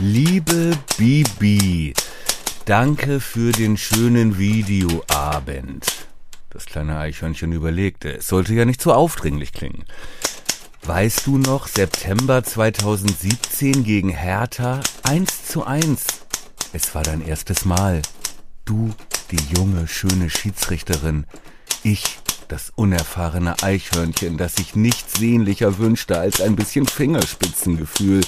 Liebe Bibi, danke für den schönen Videoabend. Das kleine Eichhörnchen überlegte, es sollte ja nicht so aufdringlich klingen. Weißt du noch, September 2017 gegen Hertha 1 zu 1. Es war dein erstes Mal. Du, die junge, schöne Schiedsrichterin. Ich, das unerfahrene Eichhörnchen, das sich nichts sehnlicher wünschte als ein bisschen Fingerspitzengefühl.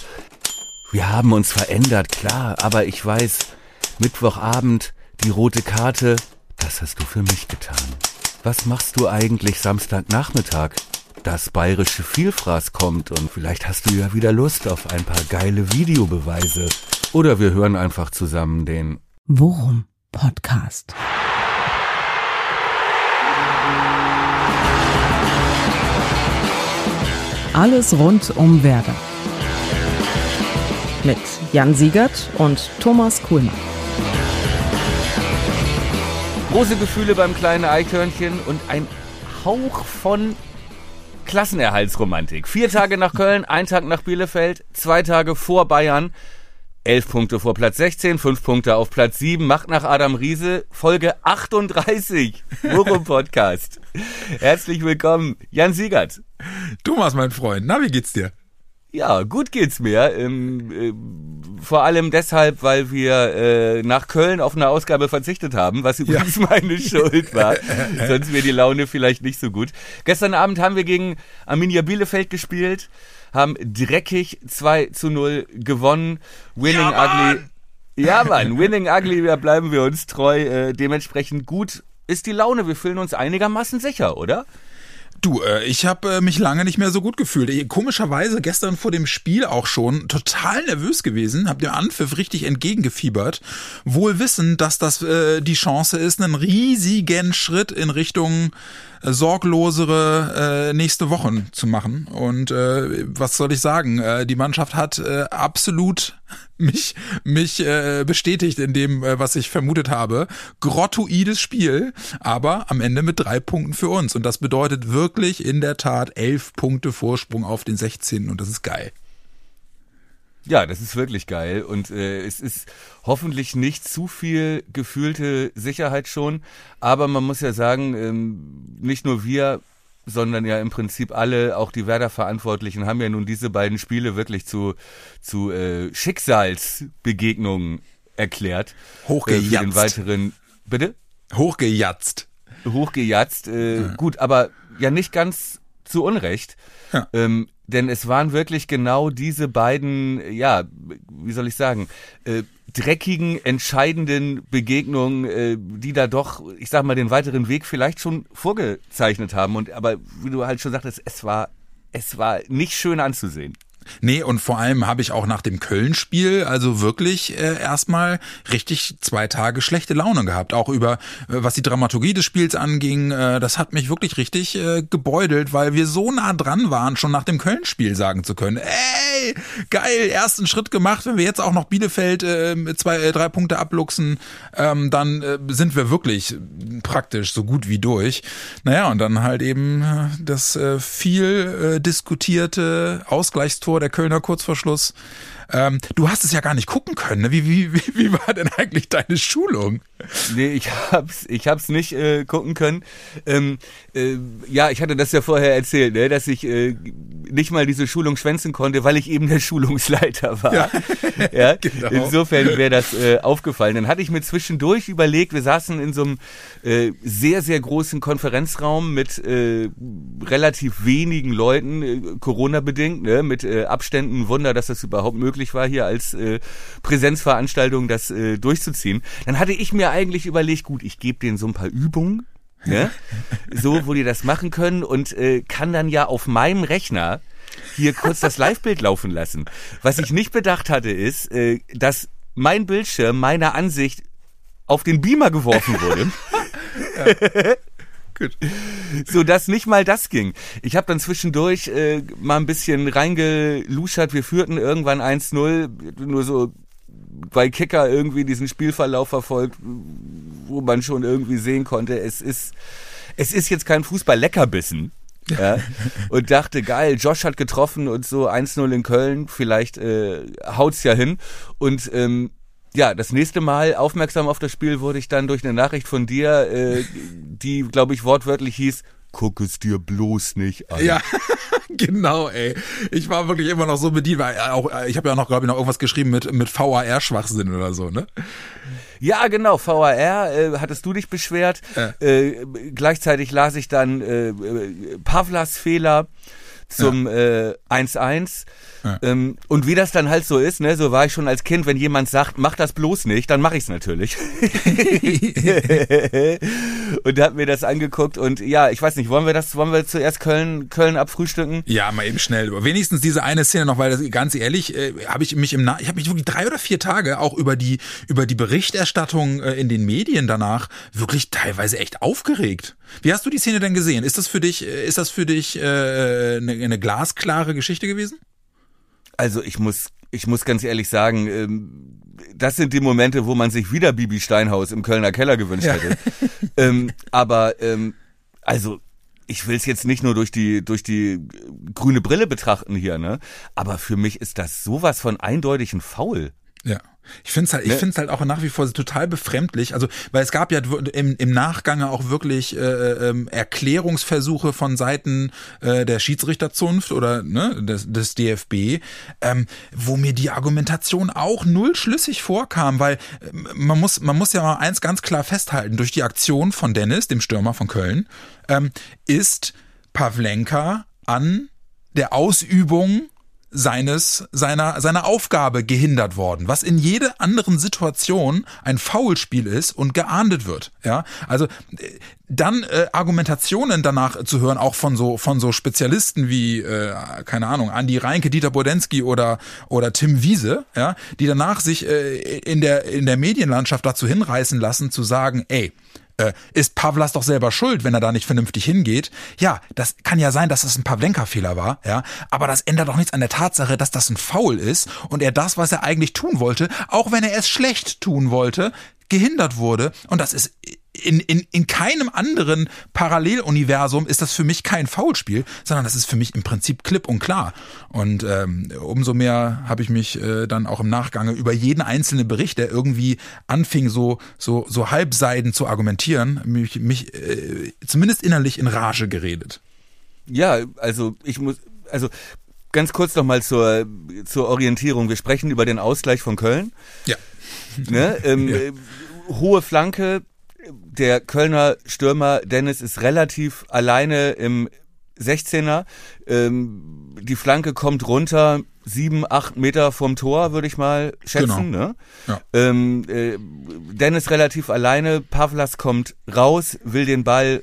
Wir haben uns verändert, klar, aber ich weiß, Mittwochabend, die rote Karte, das hast du für mich getan. Was machst du eigentlich Samstagnachmittag? Das bayerische Vielfraß kommt und vielleicht hast du ja wieder Lust auf ein paar geile Videobeweise. Oder wir hören einfach zusammen den Worum Podcast. Alles rund um Werder mit Jan Siegert und Thomas Kuhlmann. Große Gefühle beim kleinen Eichhörnchen und ein Hauch von Klassenerhaltsromantik. Vier Tage nach Köln, ein Tag nach Bielefeld, zwei Tage vor Bayern. Elf Punkte vor Platz 16, fünf Punkte auf Platz 7, macht nach Adam Riese Folge 38. Worum Podcast. Herzlich willkommen, Jan Siegert. Thomas, mein Freund, na, wie geht's dir? Ja, gut geht's mir. Ähm, äh, vor allem deshalb, weil wir äh, nach Köln auf eine Ausgabe verzichtet haben, was übrigens ja. meine Schuld war. Sonst wäre die Laune vielleicht nicht so gut. Gestern Abend haben wir gegen Arminia Bielefeld gespielt, haben dreckig 2 zu 0 gewonnen. Winning ja, Ugly. Ja, Mann, Winning Ugly, da bleiben wir uns treu. Äh, dementsprechend gut ist die Laune. Wir fühlen uns einigermaßen sicher, oder? Du, äh, ich habe äh, mich lange nicht mehr so gut gefühlt. Komischerweise gestern vor dem Spiel auch schon total nervös gewesen, hab dem Anpfiff richtig entgegengefiebert, wohl wissend, dass das äh, die Chance ist, einen riesigen Schritt in Richtung äh, sorglosere äh, nächste Wochen zu machen. Und äh, was soll ich sagen? Äh, die Mannschaft hat äh, absolut mich mich äh, bestätigt in dem, äh, was ich vermutet habe. Grottoides Spiel, aber am Ende mit drei Punkten für uns. Und das bedeutet wirklich in der Tat elf Punkte Vorsprung auf den 16. Und das ist geil. Ja, das ist wirklich geil und äh, es ist hoffentlich nicht zu viel gefühlte Sicherheit schon, aber man muss ja sagen, ähm, nicht nur wir, sondern ja im Prinzip alle, auch die Werder-Verantwortlichen, haben ja nun diese beiden Spiele wirklich zu, zu äh, Schicksalsbegegnungen erklärt. Hochgejatzt. Äh, für den weiteren, bitte? Hochgejatzt. Hochgejatzt, äh, ja. gut, aber ja nicht ganz zu Unrecht. Ja. Ähm, denn es waren wirklich genau diese beiden, ja, wie soll ich sagen, äh, dreckigen, entscheidenden Begegnungen, äh, die da doch, ich sag mal, den weiteren Weg vielleicht schon vorgezeichnet haben. Und aber wie du halt schon sagtest, es war, es war nicht schön anzusehen. Nee, und vor allem habe ich auch nach dem Köln-Spiel also wirklich äh, erstmal richtig zwei Tage schlechte Laune gehabt. Auch über, äh, was die Dramaturgie des Spiels anging, äh, das hat mich wirklich richtig äh, gebeutelt, weil wir so nah dran waren, schon nach dem Köln-Spiel sagen zu können, ey, geil, ersten Schritt gemacht, wenn wir jetzt auch noch Bielefeld äh, zwei, äh, drei Punkte abluchsen, ähm, dann äh, sind wir wirklich praktisch so gut wie durch. Naja, und dann halt eben äh, das äh, viel äh, diskutierte Ausgleichstor Der Kölner Kurzverschluss. Ähm, du hast es ja gar nicht gucken können. Ne? Wie, wie, wie, wie war denn eigentlich deine Schulung? Nee, ich hab's, ich hab's nicht äh, gucken können. Ähm, äh, ja, ich hatte das ja vorher erzählt, ne, dass ich äh, nicht mal diese Schulung schwänzen konnte, weil ich eben der Schulungsleiter war. Ja, ja? Genau. Insofern wäre das äh, aufgefallen. Dann hatte ich mir zwischendurch überlegt, wir saßen in so einem äh, sehr, sehr großen Konferenzraum mit äh, relativ wenigen Leuten, Corona-bedingt, ne, mit Abständen. Wunder, dass das überhaupt möglich war, hier als äh, Präsenzveranstaltung das äh, durchzuziehen. Dann hatte ich mir eigentlich überlegt, gut, ich gebe denen so ein paar Übungen, ne? so, wo die das machen können und äh, kann dann ja auf meinem Rechner hier kurz das Live-Bild laufen lassen. Was ich nicht bedacht hatte, ist, äh, dass mein Bildschirm meiner Ansicht auf den Beamer geworfen wurde. Gut. So dass nicht mal das ging. Ich habe dann zwischendurch äh, mal ein bisschen reingeluschert. Wir führten irgendwann 1-0, nur so bei Kicker irgendwie diesen Spielverlauf verfolgt, wo man schon irgendwie sehen konnte, es ist, es ist jetzt kein Fußball-Leckerbissen. Ja, und dachte, geil, Josh hat getroffen und so 1-0 in Köln, vielleicht äh, haut's ja hin. Und ähm, ja, das nächste Mal aufmerksam auf das Spiel wurde ich dann durch eine Nachricht von dir, äh, die, glaube ich, wortwörtlich hieß, guck es dir bloß nicht an. Ja, genau, ey. Ich war wirklich immer noch so bedient, weil auch, ich habe ja noch, glaube ich, noch irgendwas geschrieben mit, mit VAR-Schwachsinn oder so, ne? Ja, genau, VAR, äh, hattest du dich beschwert. Ja. Äh, gleichzeitig las ich dann äh, äh, Pavlas Fehler zum äh, 1-1. Ja. Ähm, und wie das dann halt so ist, ne, so war ich schon als Kind, wenn jemand sagt, mach das bloß nicht, dann mache ich es natürlich. und hab mir das angeguckt und ja, ich weiß nicht, wollen wir das, wollen wir zuerst Köln, Köln abfrühstücken? Ja, mal eben schnell. Wenigstens diese eine Szene noch, weil das, ganz ehrlich, äh, habe ich mich im Na ich habe mich wirklich drei oder vier Tage auch über die über die Berichterstattung äh, in den Medien danach wirklich teilweise echt aufgeregt. Wie hast du die Szene denn gesehen? Ist das für dich äh, ist das für dich äh, eine, eine glasklare Geschichte gewesen? Also ich muss, ich muss ganz ehrlich sagen, ähm, das sind die Momente, wo man sich wieder Bibi Steinhaus im Kölner Keller gewünscht Ja. hätte. ähm, aber ähm, also ich will es jetzt nicht nur durch die durch die äh, grüne Brille betrachten hier, ne? Aber für mich ist das sowas von eindeutig ein Foul. Ja. Ich finde es halt, ich Ne? find's halt auch nach wie vor total befremdlich. Also, weil es gab ja im, im Nachgang auch wirklich äh, ähm, Erklärungsversuche von Seiten äh, der Schiedsrichterzunft oder ne, des, des DFB, ähm, wo mir die Argumentation auch null schlüssig vorkam, weil ähm, man muss, man muss ja mal eins ganz klar festhalten: Durch die Aktion von Dennis, dem Stürmer von Köln, ähm, ist Pavlenka an der Ausübung seines seiner seiner Aufgabe gehindert worden, was in jeder anderen Situation ein Foulspiel ist und geahndet wird, ja? Also äh, dann äh, Argumentationen danach zu hören, auch von so von so Spezialisten wie äh, keine Ahnung Andi Reinke, Dieter Bodensky oder oder Tim Wiese, ja, die danach sich äh, in der in der Medienlandschaft dazu hinreißen lassen zu sagen, ey, äh, ist Pavlas doch selber schuld, wenn er da nicht vernünftig hingeht. Ja, das kann ja sein, dass das ein Pavlenka-Fehler war, ja, aber das ändert doch nichts an der Tatsache, dass das ein Foul ist und er das, was er eigentlich tun wollte, auch wenn er es schlecht tun wollte, gehindert wurde und das ist in, in, in keinem anderen Paralleluniversum ist das für mich kein Foulspiel, sondern das ist für mich im Prinzip klipp und klar. Und ähm, umso mehr habe ich mich äh, dann auch im Nachgange über jeden einzelnen Bericht, der irgendwie anfing, so, so, so halbseiden zu argumentieren, mich, mich äh, zumindest innerlich in Rage geredet. Ja, also ich muss, also ganz kurz noch mal zur zur Orientierung. Wir sprechen über den Ausgleich von Köln. Ja. Ne? Ähm, Ja. Hohe Flanke. Der Kölner Stürmer Dennis ist relativ alleine im 16er. Ähm, die Flanke kommt runter, sieben, acht Meter vom Tor, würde ich mal schätzen. Ne? Ja. Ähm, äh, Dennis relativ alleine. Pavlas kommt raus, will den Ball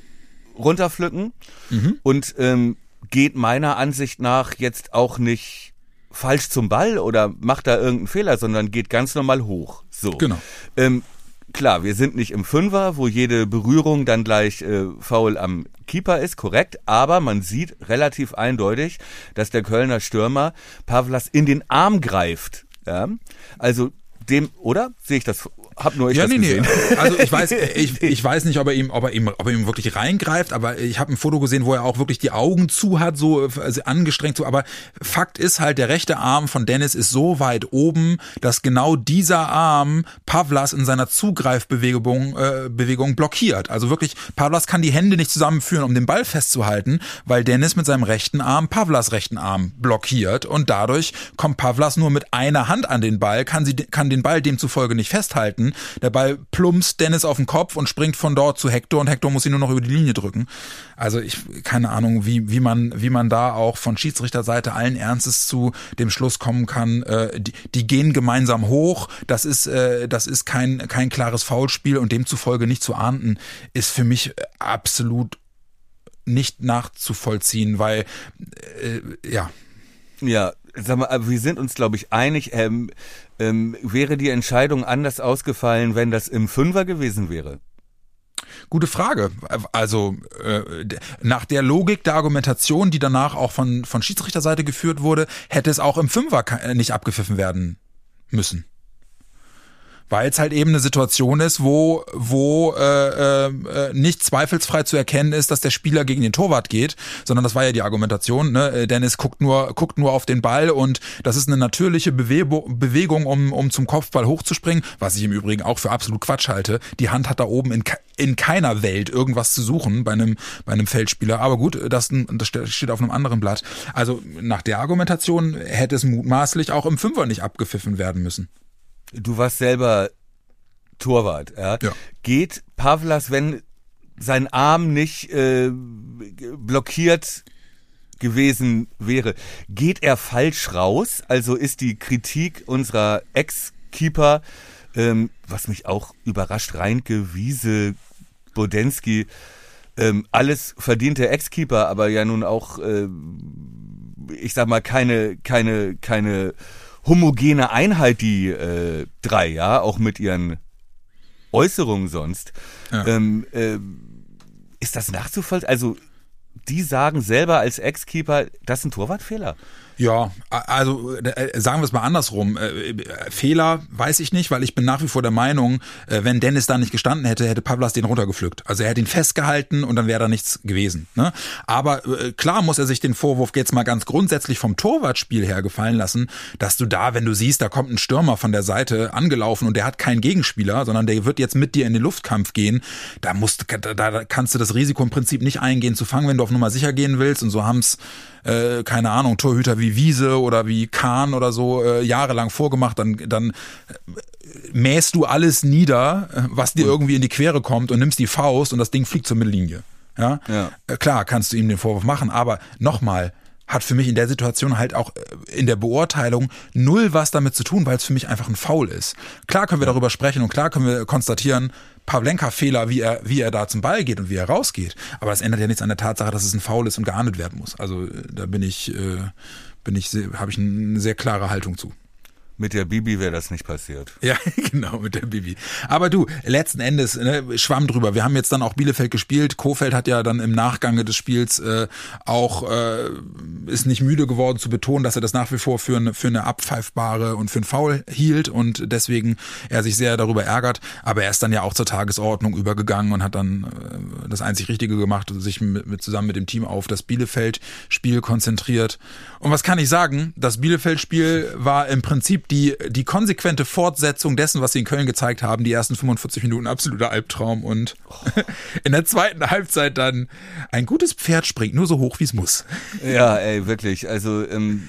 runterpflücken Mhm. und ähm, geht meiner Ansicht nach jetzt auch nicht falsch zum Ball oder macht da irgendeinen Fehler, sondern geht ganz normal hoch. So. Genau. Ähm, klar, wir sind nicht im Fünfer, wo jede Berührung dann gleich äh, faul am Keeper ist, korrekt, aber man sieht relativ eindeutig, dass der Kölner Stürmer Pavlas in den Arm greift. Ja? Also dem, oder? Sehe ich das? Hab nur ich ja, nee, nee. gesehen. Also ich weiß, ich, ich weiß nicht, ob er ihm, ob er ihm, ob er ihm wirklich reingreift, aber ich habe ein Foto gesehen, wo er auch wirklich die Augen zu hat, so also angestrengt so. Aber Fakt ist halt, der rechte Arm von Dennis ist so weit oben, dass genau dieser Arm Pavlas in seiner Zugreifbewegung äh, Bewegung blockiert. Also wirklich, Pavlas kann die Hände nicht zusammenführen, um den Ball festzuhalten, weil Dennis mit seinem rechten Arm Pavlas rechten Arm blockiert und dadurch kommt Pavlas nur mit einer Hand an den Ball, kann sie kann den Ball demzufolge nicht festhalten. Der Ball plumpst Dennis auf den Kopf und springt von dort zu Hector und Hector muss ihn nur noch über die Linie drücken. Also ich keine Ahnung, wie wie man wie man da auch von Schiedsrichterseite allen Ernstes zu dem Schluss kommen kann. Äh, die, die gehen gemeinsam hoch. Das ist äh, das ist kein kein klares Foulspiel und demzufolge nicht zu ahnden ist für mich äh, absolut nicht nachzuvollziehen, weil äh, ja Ja, sag mal, wir sind uns, glaube ich, einig. Ähm, ähm, wäre die Entscheidung anders ausgefallen, wenn das im Fünfer gewesen wäre? Gute Frage. Also äh, nach der Logik der Argumentation, die danach auch von, von Schiedsrichterseite geführt wurde, hätte es auch im Fünfer nicht abgepfiffen werden müssen. Weil es halt eben eine Situation ist, wo wo äh, äh, nicht zweifelsfrei zu erkennen ist, dass der Spieler gegen den Torwart geht, sondern das war ja die Argumentation. Ne? Äh, Dennis guckt nur guckt nur auf den Ball und das ist eine natürliche Bewegung, Bewegung um um zum Kopfball hochzuspringen, was ich im Übrigen auch für absolut Quatsch halte. Die Hand hat da oben in in keiner Welt irgendwas zu suchen bei einem bei einem Feldspieler. Aber gut, das, das steht auf einem anderen Blatt. Also nach der Argumentation hätte es mutmaßlich auch im Fünfer nicht abgepfiffen werden müssen. Du warst selber Torwart. Ja? ja. Geht Pavlas, wenn sein Arm nicht äh, blockiert gewesen wäre, geht er falsch raus? Also ist die Kritik unserer Ex-Keeper, ähm, was mich auch überrascht, Reinke, Wiese, Bodensky, ähm, alles verdiente Ex-Keeper, aber ja nun auch, äh, ich sag mal, keine, keine, keine homogene Einheit, die äh, drei, ja, auch mit ihren Äußerungen sonst. Ja. Ähm, äh, ist das nachzuvollziehen? Also, die sagen selber als Ex-Keeper, das ist ein Torwartfehler. Ja, also äh, sagen wir es mal andersrum. Äh, Fehler weiß ich nicht, weil ich bin nach wie vor der Meinung, äh, wenn Dennis da nicht gestanden hätte, hätte Pavlas den runtergepflückt. Also er hätte ihn festgehalten und dann wäre da nichts gewesen. Ne? Aber klar muss er sich den Vorwurf jetzt mal ganz grundsätzlich vom Torwartspiel her gefallen lassen, dass du da, wenn du siehst, da kommt ein Stürmer von der Seite angelaufen und der hat keinen Gegenspieler, sondern der wird jetzt mit dir in den Luftkampf gehen, da musst da kannst du das Risiko im Prinzip nicht eingehen zu fangen, wenn du auf Nummer sicher gehen willst. Und so haben's äh, keine Ahnung, Torhüter wie Wiese oder wie Kahn oder so äh, jahrelang vorgemacht, dann, dann mähst du alles nieder, äh, was dir irgendwie in die Quere kommt und nimmst die Faust und das Ding fliegt zur Mittellinie. Ja? ja. Äh, klar, kannst du ihm den Vorwurf machen, aber nochmal, hat für mich in der Situation halt auch äh, in der Beurteilung null was damit zu tun, weil es für mich einfach ein Foul ist. Klar können wir darüber sprechen und klar können wir konstatieren, Pavlenka-Fehler, wie er, wie er da zum Ball geht und wie er rausgeht. Aber das ändert ja nichts an der Tatsache, dass es ein Foul ist und geahndet werden muss. Also äh, da bin ich, äh, bin ich, habe ich eine sehr klare Haltung zu. Mit der Bibi wäre das nicht passiert. Ja, genau, mit der Bibi. Aber du, letzten Endes, ne, schwamm drüber. Wir haben jetzt dann auch Bielefeld gespielt. Kofeld hat ja dann im Nachgang des Spiels äh, auch äh, ist nicht müde geworden zu betonen, dass er das nach wie vor für eine, für eine abpfeifbare und für ein Foul hielt und deswegen er sich sehr darüber ärgert. Aber er ist dann ja auch zur Tagesordnung übergegangen und hat dann äh, das einzig Richtige gemacht, sich mit, mit zusammen mit dem Team auf das Bielefeld-Spiel konzentriert. Und was kann ich sagen? Das Bielefeld-Spiel war im Prinzip die, die konsequente Fortsetzung dessen, was sie in Köln gezeigt haben, die ersten 45 Minuten absoluter Albtraum und oh. in der zweiten Halbzeit dann ein gutes Pferd springt nur so hoch, wie es muss. Ja, ey, wirklich. Also, ähm,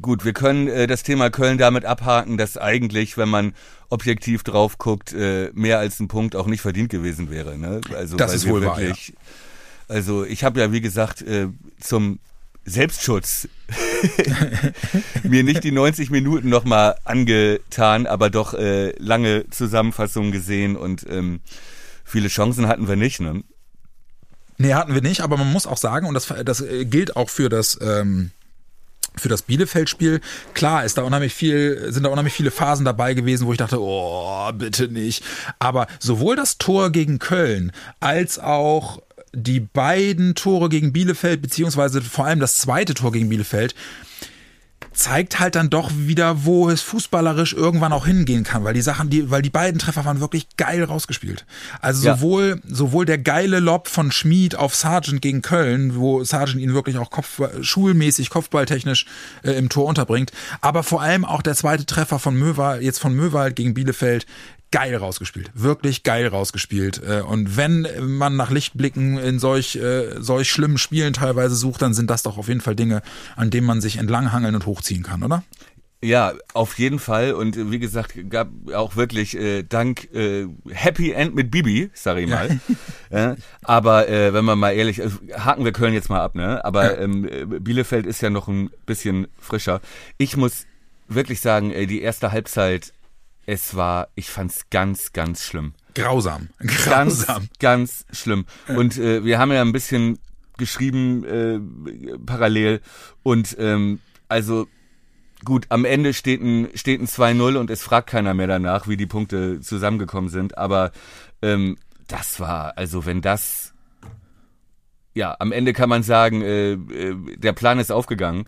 gut, wir können äh, das Thema Köln damit abhaken, dass eigentlich, wenn man objektiv drauf guckt, äh, mehr als ein Punkt auch nicht verdient gewesen wäre. Ne? Also, das ist wohl wirklich, wahr, ja. Also ich habe ja, wie gesagt, äh, zum Selbstschutz mir nicht die 90 Minuten nochmal angetan, aber doch äh, lange Zusammenfassungen gesehen und ähm, viele Chancen hatten wir nicht, ne? Nee, hatten wir nicht, aber man muss auch sagen, und das, das äh, gilt auch für das, ähm, für das Bielefeld-Spiel. Klar, ist da unheimlich viel, sind da unheimlich viele Phasen dabei gewesen, wo ich dachte, oh, bitte nicht. Aber sowohl das Tor gegen Köln als auch die beiden Tore gegen Bielefeld, beziehungsweise vor allem das zweite Tor gegen Bielefeld, zeigt halt dann doch wieder, wo es fußballerisch irgendwann auch hingehen kann, weil die Sachen, die, weil die beiden Treffer waren wirklich geil rausgespielt. Also ja. sowohl, sowohl der geile Lob von Schmid auf Sargent gegen Köln, wo Sargent ihn wirklich auch Kopf, schulmäßig, kopfballtechnisch äh, im Tor unterbringt, aber vor allem auch der zweite Treffer von Möwald, jetzt von Möwald gegen Bielefeld, geil rausgespielt. Wirklich geil rausgespielt. Äh, und wenn man nach Lichtblicken in solch, äh, solch schlimmen Spielen teilweise sucht, dann sind das doch auf jeden Fall Dinge, an denen man sich entlanghangeln und hochziehen kann, oder? Ja, auf jeden Fall. Und wie gesagt, gab auch wirklich äh, dank äh, Happy End mit Bibi, sag ich mal. Ja. ja aber äh, wenn man mal ehrlich, äh, haken wir Köln jetzt mal ab, ne? Aber ähm, Bielefeld ist ja noch ein bisschen frischer. Ich muss wirklich sagen, ey, die erste Halbzeit es war, ich fand's ganz, ganz schlimm. Grausam. Grausam. Ganz, ganz schlimm. Und äh, wir haben ja ein bisschen geschrieben äh, parallel und ähm, also gut, am Ende steht ein, steht ein 2-0 und es fragt keiner mehr danach, wie die Punkte zusammengekommen sind. Aber ähm, das war, also wenn das, ja, am Ende kann man sagen, äh, äh, der Plan ist aufgegangen.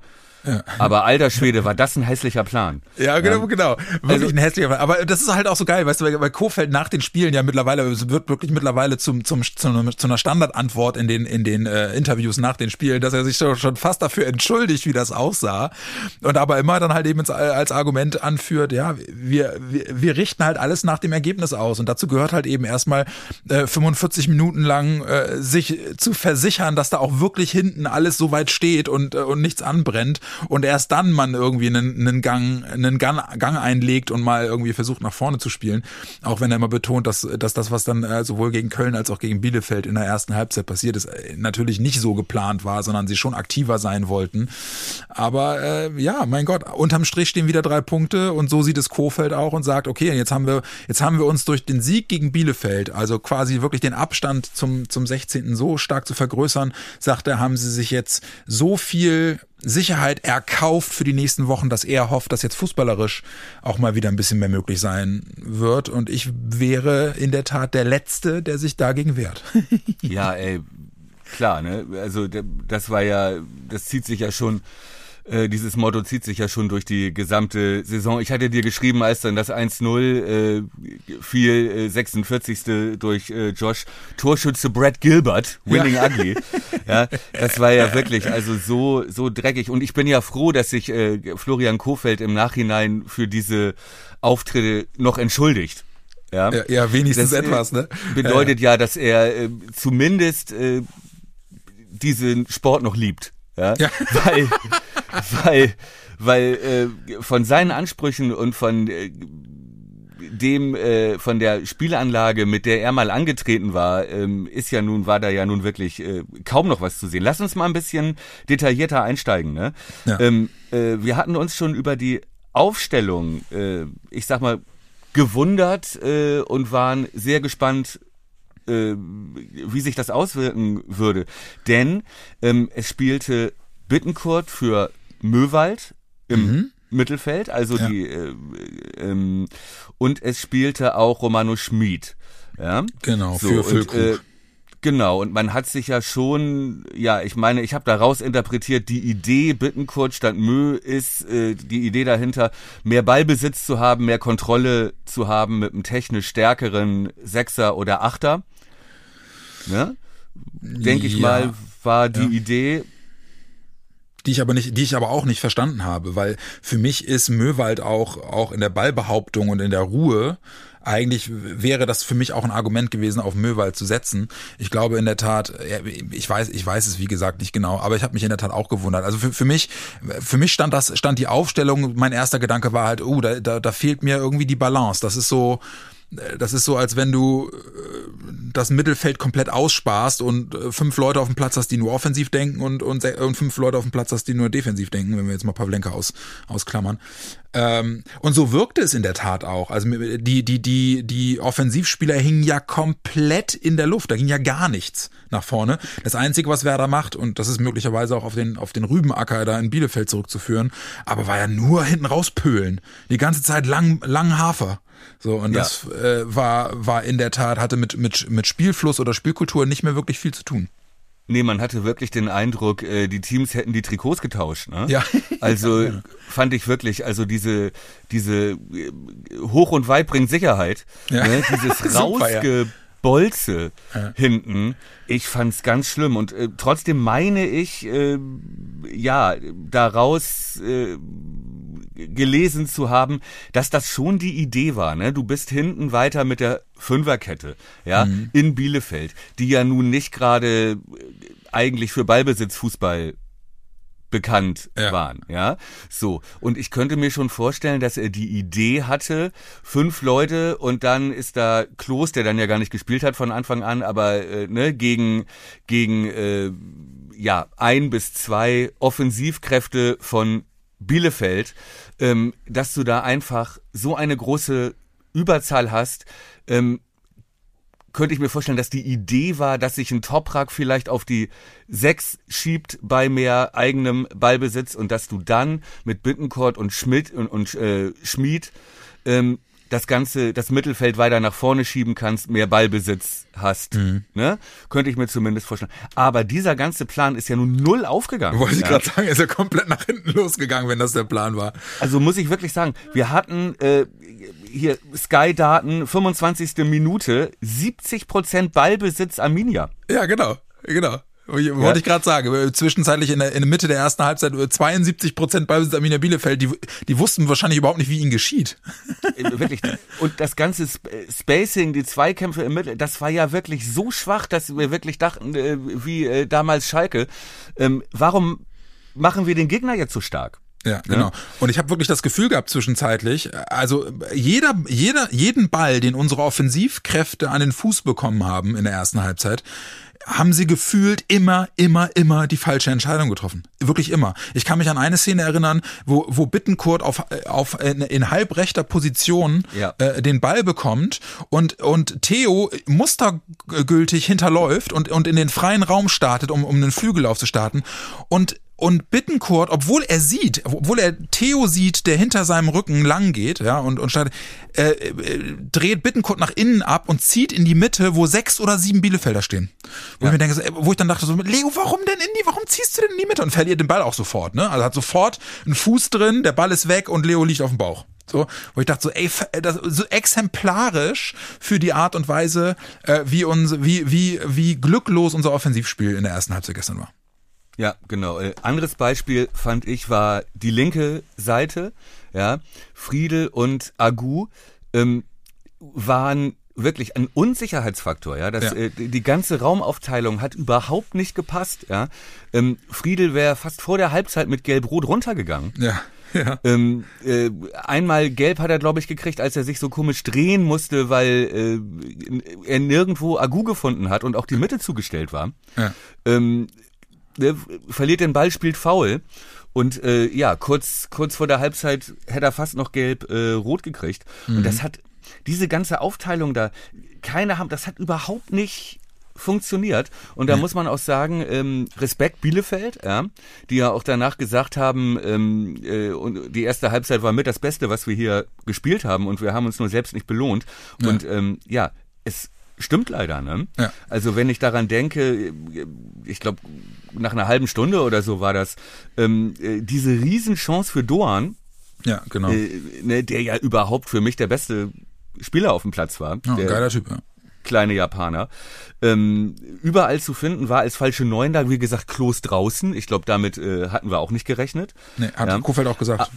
Aber alter Schwede, war das ein hässlicher Plan. Ja, genau, ja. genau. Wirklich also, ein hässlicher Plan. Aber das ist halt auch so geil, weißt du, weil, weil Kofeld nach den Spielen ja mittlerweile, es wird wirklich mittlerweile zum, zum, zu, zu einer Standardantwort in den, in den äh, Interviews nach den Spielen, dass er sich schon fast dafür entschuldigt, wie das aussah. Und aber immer dann halt eben als Argument anführt, ja, wir, wir, wir richten halt alles nach dem Ergebnis aus. Und dazu gehört halt eben erstmal äh, 45 Minuten lang äh, sich zu versichern, dass da auch wirklich hinten alles so weit steht und, äh, und nichts anbrennt und erst dann man irgendwie einen, einen Gang, einen Gang, Gang einlegt und mal irgendwie versucht nach vorne zu spielen. Auch wenn er immer betont, dass, dass das, was dann äh, sowohl gegen Köln als auch gegen Bielefeld in der ersten Halbzeit passiert ist, äh, natürlich nicht so geplant war, sondern sie schon aktiver sein wollten. Aber äh, ja, mein Gott, unterm Strich stehen wieder drei Punkte und so sieht es Kofeld auch und sagt, okay, jetzt haben wir, jetzt haben wir uns durch den Sieg gegen Bielefeld, also quasi wirklich den Abstand zum, zum 16. so stark zu vergrößern, sagt er, haben sie sich jetzt so viel Sicherheit erkauft für die nächsten Wochen, dass er hofft, dass jetzt fußballerisch auch mal wieder ein bisschen mehr möglich sein wird. Und ich wäre in der Tat der Letzte, der sich dagegen wehrt. ja, ey, klar, ne? Also das war ja, das zieht sich ja schon äh, dieses Motto zieht sich ja schon durch die gesamte Saison. Ich hatte dir geschrieben, als dann das 1-0 äh, fiel, äh, 46. durch äh, Josh, Torschütze Brad Gilbert, Winning ja. Ugly. Ja, das war ja wirklich also so so dreckig. Und ich bin ja froh, dass sich äh, Florian Kofeld im Nachhinein für diese Auftritte noch entschuldigt. Ja, ja, ja wenigstens das, äh, etwas, ne? Bedeutet ja, ja dass er äh, zumindest äh, diesen Sport noch liebt. Ja, ja. weil weil, weil äh, von seinen Ansprüchen und von äh, dem äh, von der Spielanlage, mit der er mal angetreten war, ähm, ist ja nun war da ja nun wirklich äh, kaum noch was zu sehen. Lass uns mal ein bisschen detaillierter einsteigen. Ne? Ja. Ähm, äh, wir hatten uns schon über die Aufstellung, äh, ich sag mal, gewundert äh, und waren sehr gespannt, äh, wie sich das auswirken würde. Denn ähm, es spielte Bittenkurt für Möwald im mhm. Mittelfeld, also ja. die äh, ähm, und es spielte auch Romano Schmid. Ja? Genau, so, für und, äh, Genau, und man hat sich ja schon, ja, ich meine, ich habe daraus interpretiert, die Idee Bittenkurt statt Mö ist äh, die Idee dahinter, mehr Ballbesitz zu haben, mehr Kontrolle zu haben mit einem technisch stärkeren Sechser oder Achter. Ne? Denke ich ja. mal, war die ja. Idee die ich aber nicht, die ich aber auch nicht verstanden habe, weil für mich ist Möwald auch, auch in der Ballbehauptung und in der Ruhe eigentlich wäre das für mich auch ein Argument gewesen, auf Möwald zu setzen. Ich glaube in der Tat, ich weiß, ich weiß es wie gesagt nicht genau, aber ich habe mich in der Tat auch gewundert. Also für, für mich, für mich stand das, stand die Aufstellung. Mein erster Gedanke war halt, oh, da, da, da fehlt mir irgendwie die Balance. Das ist so, das ist so, als wenn du äh, das Mittelfeld komplett aussparst und äh, fünf Leute auf dem Platz hast, die nur offensiv denken und, und, und fünf Leute auf dem Platz hast, die nur defensiv denken, wenn wir jetzt mal Pavlenka aus, ausklammern. Ähm, und so wirkte es in der Tat auch. Also die, die, die, die Offensivspieler hingen ja komplett in der Luft. Da ging ja gar nichts nach vorne. Das Einzige, was Werder macht, und das ist möglicherweise auch auf den, auf den Rübenacker da in Bielefeld zurückzuführen, aber war ja nur hinten rauspölen. Die ganze Zeit lang, lang Hafer. So, und ja. das äh, war, war in der Tat, hatte mit, mit, mit Spielfluss oder Spielkultur nicht mehr wirklich viel zu tun. Nee, man hatte wirklich den Eindruck, äh, die Teams hätten die Trikots getauscht. Ne? Ja. Also ja. fand ich wirklich, also diese, diese äh, Hoch und Weit bringt Sicherheit. Ja. Ne? Dieses Rausgebolze hinten. Ich fand's ganz schlimm. Und äh, trotzdem meine ich, äh, ja, daraus äh, gelesen zu haben, dass das schon die Idee war. Ne? Du bist hinten weiter mit der Fünferkette, ja, mhm. in Bielefeld, die ja nun nicht gerade äh, eigentlich für Ballbesitzfußball bekannt ja. waren, ja. So. Und ich könnte mir schon vorstellen, dass er die Idee hatte, fünf Leute und dann ist da Klos, der dann ja gar nicht gespielt hat von Anfang an, aber äh, ne, gegen, gegen äh, ja, ein bis zwei Offensivkräfte von Bielefeld, ähm, dass du da einfach so eine große Überzahl hast, ähm, könnte ich mir vorstellen, dass die Idee war, dass sich ein Toprak vielleicht auf die sechs schiebt bei mehr eigenem Ballbesitz und dass du dann mit Bittencourt und Schmidt und, und äh, Schmied ähm, das ganze, das Mittelfeld weiter nach vorne schieben kannst, mehr Ballbesitz hast. Mhm. Ne? Könnte ich mir zumindest vorstellen. Aber dieser ganze Plan ist ja nun null aufgegangen. Wollte ich ja. gerade sagen, ist ja komplett nach hinten losgegangen, wenn das der Plan war. Also muss ich wirklich sagen, wir hatten äh, hier Sky-Daten, 25. Minute, 70% Ballbesitz Arminia. Ja, genau, genau. Wollte ich gerade sagen. Zwischenzeitlich in der, in der Mitte der ersten Halbzeit 72 Prozent Ballbesitz Arminia Bielefeld. Die, die wussten wahrscheinlich überhaupt nicht, wie ihnen geschieht. Äh, Wirklich. Und das ganze Sp- äh, Spacing, die Zweikämpfe im Mittel, das war ja wirklich so schwach, dass wir wirklich dachten, äh, wie äh, damals Schalke. Ähm, warum machen wir den Gegner jetzt so stark? Ja, genau. Und ich habe wirklich das Gefühl gehabt zwischenzeitlich, also jeder, jeder, jeden Ball, den unsere Offensivkräfte an den Fuß bekommen haben in der ersten Halbzeit, haben sie gefühlt immer, immer, immer die falsche Entscheidung getroffen. Wirklich immer. Ich kann mich an eine Szene erinnern, wo, wo Bittenkurt auf, auf in, in halbrechter Position Ja. äh, den Ball bekommt und, und Theo mustergültig hinterläuft und, und in den freien Raum startet, um, um einen Flügellauf zu starten. Und und Bittenkurt, obwohl er sieht, obwohl er Theo sieht, der hinter seinem Rücken lang geht, ja, und, und startet, äh, äh, dreht Bittenkurt nach innen ab und zieht in die Mitte, wo sechs oder sieben Bielefelder stehen. Wo ich mir denke, äh, wo ich dann dachte so, Leo, warum denn in die, warum ziehst du denn in die Mitte? Und verliert den Ball auch sofort, ne? Also hat sofort einen Fuß drin, der Ball ist weg und Leo liegt auf dem Bauch. So, wo ich dachte so, ey, f- das, so exemplarisch für die Art und Weise, äh, wie uns, wie, wie, wie glücklos unser Offensivspiel in der ersten Halbzeit gestern war. Ja, genau. Äh, anderes Beispiel fand ich war die linke Seite. Ja, Friedel und Agu ähm, waren wirklich ein Unsicherheitsfaktor. Ja, das, Ja. Äh, die ganze Raumaufteilung hat überhaupt nicht gepasst. Ja, ähm, Friedel wäre fast vor der Halbzeit mit Gelb-Rot runtergegangen. Ja, ja. Ähm, äh, einmal gelb hat er, glaube ich, gekriegt, als er sich so komisch drehen musste, weil äh, er nirgendwo Agu gefunden hat und auch die Mitte zugestellt war. Ja. Ähm, verliert den Ball, spielt faul. Und äh, ja, kurz, kurz vor der Halbzeit hätte er fast noch gelb äh, rot gekriegt. Und das hat, diese ganze Aufteilung da, keine haben, das hat überhaupt nicht funktioniert. Und da muss man auch sagen, ähm, Respekt Bielefeld, ja, die ja auch danach gesagt haben, ähm, äh, und die erste Halbzeit war mit das Beste, was wir hier gespielt haben und wir haben uns nur selbst nicht belohnt. Ja. Und ähm, ja, es stimmt leider, ne? Ja. Also wenn ich daran denke, ich glaube, nach einer halben Stunde oder so war das, ähm, äh, diese Riesenchance für Doan, Ja, genau. äh, ne, der ja überhaupt für mich der beste Spieler auf dem Platz war. ja, der geiler Typ, ja. kleine Japaner. Ähm, überall zu finden war als falsche Neun da, wie gesagt, Klos draußen. Ich glaube, damit äh, hatten wir auch nicht gerechnet. Nee, hat Ja. Kofeld auch gesagt.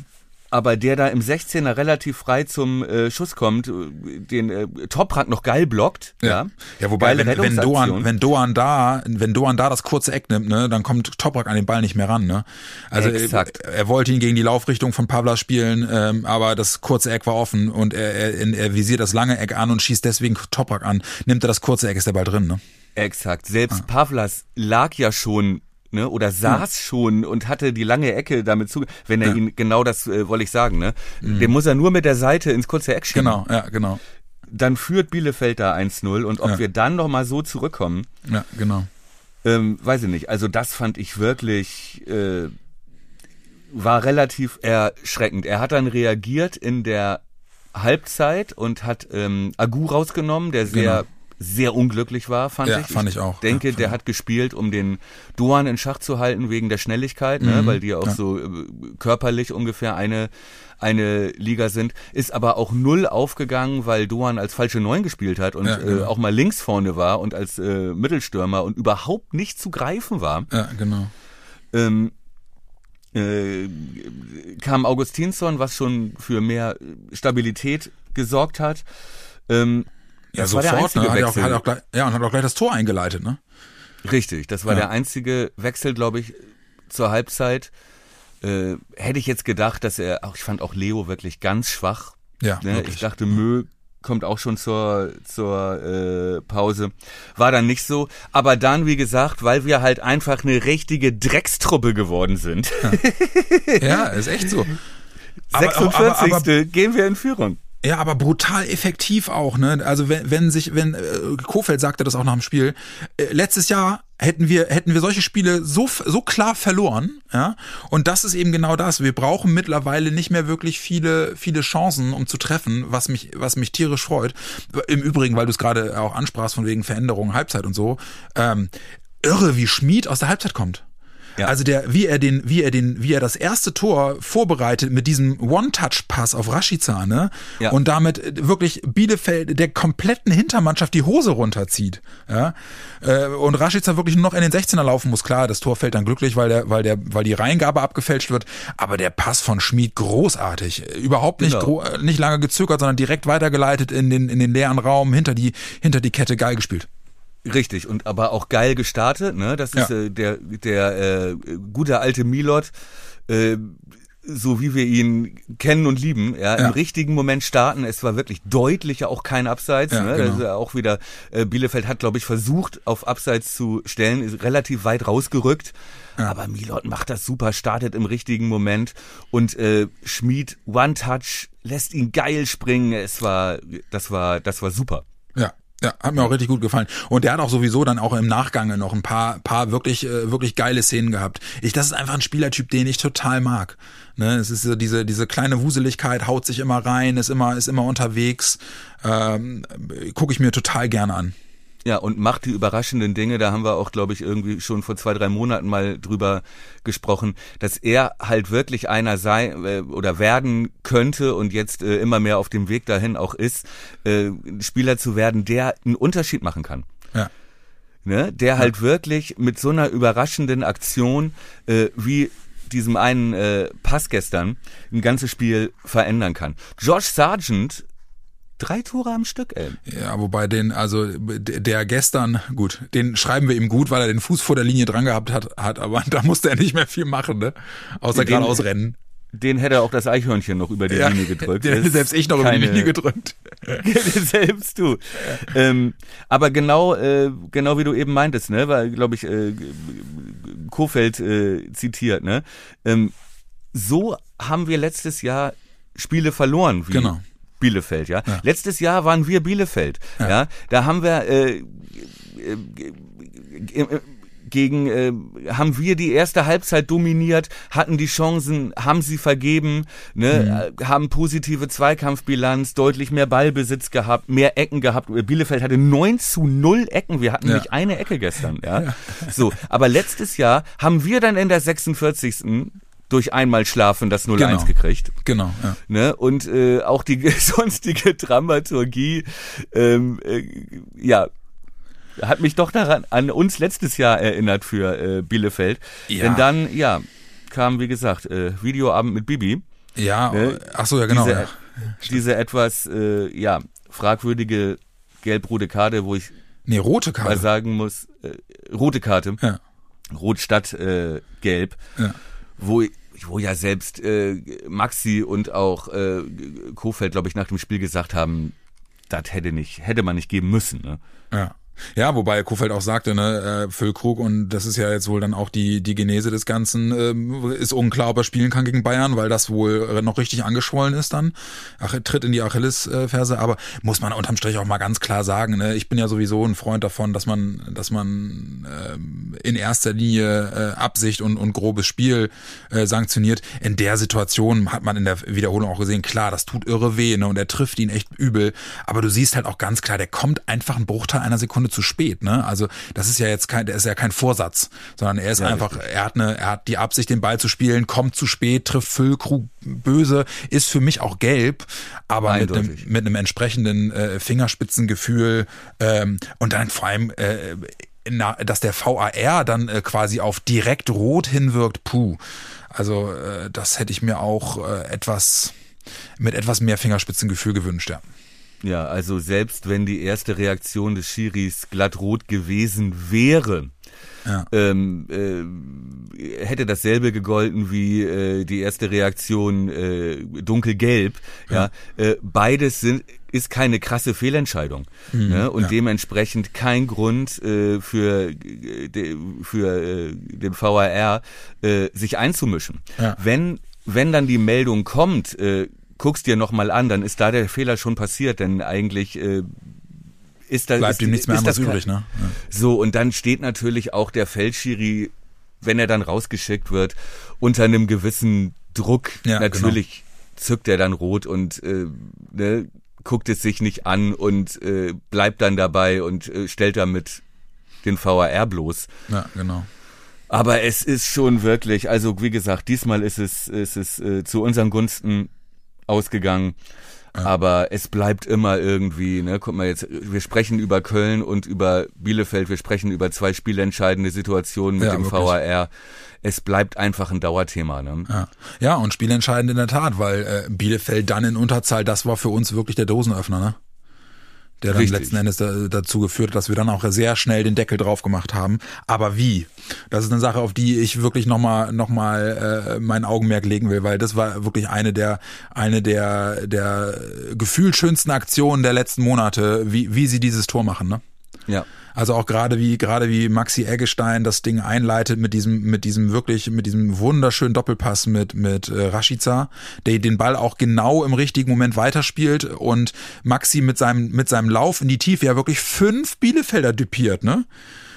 Aber der da im 16er relativ frei zum äh, Schuss kommt, äh, den äh, Toprak noch geil blockt. Ja, Ja, wobei, Geile wenn, wenn, Doan, wenn Doan da, wenn Doan da das kurze Eck nimmt, ne, dann kommt Toprak an den Ball nicht mehr ran, ne? Also Exakt. er, er wollte ihn gegen die Laufrichtung von Pavla spielen, ähm, aber das kurze Eck war offen und er, er, er visiert das lange Eck an und schießt deswegen Toprak an. Nimmt er das kurze Eck, ist der Ball drin, ne? Exakt. Selbst Pavlas lag ja schon ne, oder saß schon und hatte die lange Ecke damit zu, wenn er Ja. ihn genau das äh, wollte ich sagen, ne? Den muss er nur mit der Seite ins kurze Eck schieben. Genau, ja, genau. Dann führt Bielefeld da 1-0 und ob Ja. wir dann noch mal so zurückkommen, Ja, genau. ähm, weiß ich nicht. Also das fand ich wirklich äh, war relativ erschreckend. Er hat dann reagiert in der Halbzeit und hat ähm, Agu rausgenommen, der sehr Genau. Sehr unglücklich war, fand Ja, ich. fand ich auch. denke, Ja, der ich. hat gespielt, um den Duan in Schach zu halten wegen der Schnelligkeit, ne, weil die auch ja. so äh, körperlich ungefähr eine eine Liga sind, ist aber auch null aufgegangen, weil Duan als falsche Neun gespielt hat und Ja, genau. äh, auch mal links vorne war und als äh, Mittelstürmer und überhaupt nicht zu greifen war. Ja, genau. Ähm, äh, kam Augustinsson, was schon für mehr Stabilität gesorgt hat. Ähm, Ja, das sofort, ne? Hat auch, hat auch gleich, ja, und hat auch gleich das Tor eingeleitet, ne? Richtig, das war Ja. der einzige Wechsel, glaube ich, zur Halbzeit. Äh, hätte ich jetzt gedacht, dass er, auch ich fand auch Leo wirklich ganz schwach. Ja, Ne? Ich dachte, Mö kommt auch schon zur, zur äh, Pause. War dann nicht so. Aber dann, wie gesagt, weil wir halt einfach eine richtige Dreckstruppe geworden sind. Ja, ist echt so. Aber- 46. aber- aber- gehen wir in Führung. Ja, aber brutal effektiv auch, ne? Also wenn, wenn sich, wenn äh, Kofeld sagte das auch nach dem Spiel, äh, letztes Jahr hätten wir hätten wir solche Spiele so so klar verloren, ja? Und das ist eben genau das. Wir brauchen mittlerweile nicht mehr wirklich viele viele Chancen, um zu treffen, was mich was mich tierisch freut. Im Übrigen, weil du es gerade auch ansprachst von wegen Veränderungen, Halbzeit und so. Ähm, irre, wie Schmied aus der Halbzeit kommt. Ja. Also der, wie er den, wie er den, wie er das erste Tor vorbereitet mit diesem One-Touch-Pass auf Rashica, ne? Ja. Und damit wirklich Bielefeld der kompletten Hintermannschaft die Hose runterzieht. Ja? Äh, und Rashica wirklich nur noch in den 16er laufen muss. Klar, das Tor fällt dann glücklich, weil der, weil der, weil die Reingabe abgefälscht wird. Aber der Pass von Schmid großartig. Überhaupt nicht, genau. nicht lange gezögert, sondern direkt weitergeleitet in den, in den leeren Raum hinter die, hinter die Kette geil gespielt. Richtig, und aber auch geil gestartet, ne? Das ist ja. äh, der, der äh, gute alte Milot, äh, so wie wir ihn kennen und lieben, ja, ja, im richtigen Moment starten. Es war wirklich deutlich auch kein Abseits. Ja, ne? Genau. Also auch wieder, äh, Bielefeld hat, glaube ich, versucht, auf Abseits zu stellen, ist relativ weit rausgerückt. Ja. Aber Milot macht das super, startet im richtigen Moment und äh, Schmied One Touch lässt ihn geil springen. Es war, das war, das war super. Ja, ja, hat mir auch richtig gut gefallen. Und der hat auch sowieso dann auch im Nachgang noch ein paar, paar wirklich, äh, wirklich geile Szenen gehabt. Ich, das ist einfach ein Spielertyp, den ich total mag. Ne, es ist so diese, diese kleine Wuseligkeit, haut sich immer rein, ist immer, ist immer unterwegs. Ähm, Gucke ich mir total gerne an. Ja, und macht die überraschenden Dinge, da haben wir auch, glaube ich, irgendwie schon vor zwei, drei Monaten mal drüber gesprochen, dass er halt wirklich einer sei äh, oder werden könnte und jetzt äh, immer mehr auf dem Weg dahin auch ist, äh, Spieler zu werden, der einen Unterschied machen kann. Ja. Ne? Der ja. halt wirklich mit so einer überraschenden Aktion äh, wie diesem einen äh, Pass gestern ein ganzes Spiel verändern kann. Josh Sargent Drei Tore am Stück, ey. Ja, wobei den, also der gestern, gut, den schreiben wir ihm gut, weil er den Fuß vor der Linie dran gehabt hat, hat aber da musste er nicht mehr viel machen, ne? Außer gerade ausrennen. Den hätte auch das Eichhörnchen noch über die ja, Linie gedrückt. Den hätte selbst ich noch keine, über die Linie gedrückt. selbst du. Ähm, aber genau, äh, genau wie du eben meintest, ne, war, glaube ich, äh, Kofeld äh, zitiert, ne? Ähm, so haben wir letztes Jahr Spiele verloren. Wie genau. Bielefeld, ja? ja. Letztes Jahr waren wir Bielefeld, ja. ja? Da haben wir äh, äh, äh, gegen äh, haben wir die erste Halbzeit dominiert, hatten die Chancen, haben sie vergeben, ne, mhm. haben positive Zweikampfbilanz, deutlich mehr Ballbesitz gehabt, mehr Ecken gehabt. Bielefeld hatte 9 zu 0 Ecken, wir hatten ja. nicht eine Ecke gestern, ja? ja. So, aber letztes Jahr haben wir dann in der 46 durch einmal Schlafen das 0-1 genau. gekriegt. Genau. Ja. Ne? Und äh, auch die sonstige Dramaturgie, ähm, äh, ja, hat mich doch daran an uns letztes Jahr erinnert für äh, Bielefeld. Ja. Denn dann, ja, kam wie gesagt äh, Videoabend mit Bibi. Ja, ne? ach so, ja genau. Diese, ja. diese etwas, äh, ja, fragwürdige gelb-rote Karte, wo ich nee, rote Karte. mal sagen muss, äh, rote Karte. Ja. Rot statt äh, gelb. Ja wo wo ja selbst äh, Maxi und auch äh, Kofeld, glaube ich, nach dem Spiel gesagt haben, das hätte nicht, hätte man nicht geben müssen. Ne? Ja. Ja, wobei Kofeld auch sagte, ne, äh, Füllkrug, und das ist ja jetzt wohl dann auch die, die Genese des Ganzen, äh, ist unklar, ob er spielen kann gegen Bayern, weil das wohl noch richtig angeschwollen ist dann. Ach, tritt in die Achillesferse, aber muss man unterm Strich auch mal ganz klar sagen, ne, ich bin ja sowieso ein Freund davon, dass man, dass man äh, in erster Linie äh, Absicht und, und grobes Spiel äh, sanktioniert. In der Situation hat man in der Wiederholung auch gesehen, klar, das tut irre weh, ne, und er trifft ihn echt übel, aber du siehst halt auch ganz klar, der kommt einfach einen Bruchteil einer Sekunde Sekunde zu spät. Ne? Also das ist ja jetzt kein, der ist ja kein Vorsatz, sondern er ist ja, einfach, richtig. er hat eine, er hat die Absicht, den Ball zu spielen, kommt zu spät, trifft Füllkrug böse, ist für mich auch gelb, aber mit einem, mit einem entsprechenden äh, Fingerspitzengefühl ähm, und dann vor allem äh, na, dass der VAR dann äh, quasi auf direkt rot hinwirkt, puh. Also äh, das hätte ich mir auch äh, etwas mit etwas mehr Fingerspitzengefühl gewünscht, ja. Ja, also selbst wenn die erste Reaktion des Schiris glattrot gewesen wäre, ja. ähm, äh, hätte dasselbe gegolten wie äh, die erste Reaktion äh, dunkelgelb. Ja, ja. Äh, beides sind ist keine krasse Fehlentscheidung mhm, ne? und ja. dementsprechend kein Grund äh, für de, für äh, den VAR sich einzumischen. Wenn wenn dann die Meldung kommt, äh, guckst dir nochmal an, dann ist da der Fehler schon passiert, denn eigentlich äh, ist da bleibt ist, ihm nichts mehr anderes übrig, ne? Ja. So und dann steht natürlich auch der Feldschiri, wenn er dann rausgeschickt wird, unter einem gewissen Druck. Ja, natürlich zückt er dann rot und äh, ne, guckt es sich nicht an und äh, bleibt dann dabei und äh, stellt damit den VAR bloß. Ja, genau. Aber es ist schon wirklich, also wie gesagt, diesmal ist es, ist es äh, zu unseren Gunsten ausgegangen. Aber es bleibt immer irgendwie, ne, guck mal jetzt, wir sprechen über Köln und über Bielefeld, wir sprechen über zwei spielentscheidende Situationen mit Ja, dem. VAR. Es bleibt einfach ein Dauerthema, ne? Ja, ja und spielentscheidend in der Tat, weil äh, Bielefeld dann in Unterzahl, das war für uns wirklich der Dosenöffner, ne? Der dann Richtig. letzten Endes da, dazu geführt hat, dass wir dann auch sehr schnell den Deckel drauf gemacht haben. Aber wie? Das ist eine Sache, auf die ich wirklich nochmal noch mal, äh, mein Augenmerk legen will, weil das war wirklich eine der eine der der gefühlschönsten Aktionen der letzten Monate, wie wie sie dieses Tor machen, ne? Ja. Also auch gerade wie gerade wie Maxi Eggestein das Ding einleitet mit diesem mit diesem wirklich mit diesem wunderschönen Doppelpass mit mit äh, Rashica, der den Ball auch genau im richtigen Moment weiterspielt und Maxi mit seinem mit seinem Lauf in die Tiefe ja wirklich fünf Bielefelder düpiert, ne?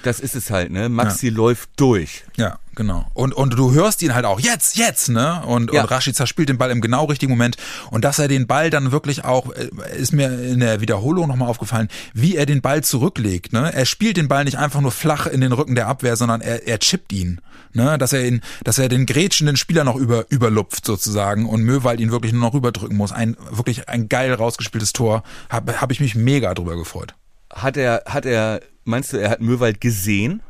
Das ist es halt, ne? Maxi läuft durch. Ja, genau. Und, und du hörst ihn halt auch, jetzt, jetzt, ne? Und, Ja. und Rashica spielt den Ball im genau richtigen Moment. Und dass er den Ball dann wirklich auch, äh, ist mir in der Wiederholung nochmal aufgefallen, wie er den Ball zurücklegt, ne? Er spielt den Ball nicht einfach nur flach in den Rücken der Abwehr, sondern er, er chippt ihn, ne? Dass er ihn, dass er den grätschenden Spieler noch über, überlupft sozusagen und Möwald ihn wirklich nur noch rüberdrücken muss. Ein, wirklich ein geil rausgespieltes Tor. Habe hab ich mich mega drüber gefreut. Hat er, hat er, meinst du, er hat Möwald gesehen?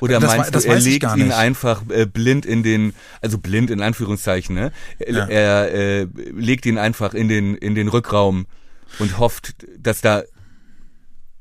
Oder Das meinst das du, er legt ihn einfach äh, blind in den, also blind in Anführungszeichen, ne? Er, Ja. er äh, legt ihn einfach in den, in den Rückraum und hofft, dass da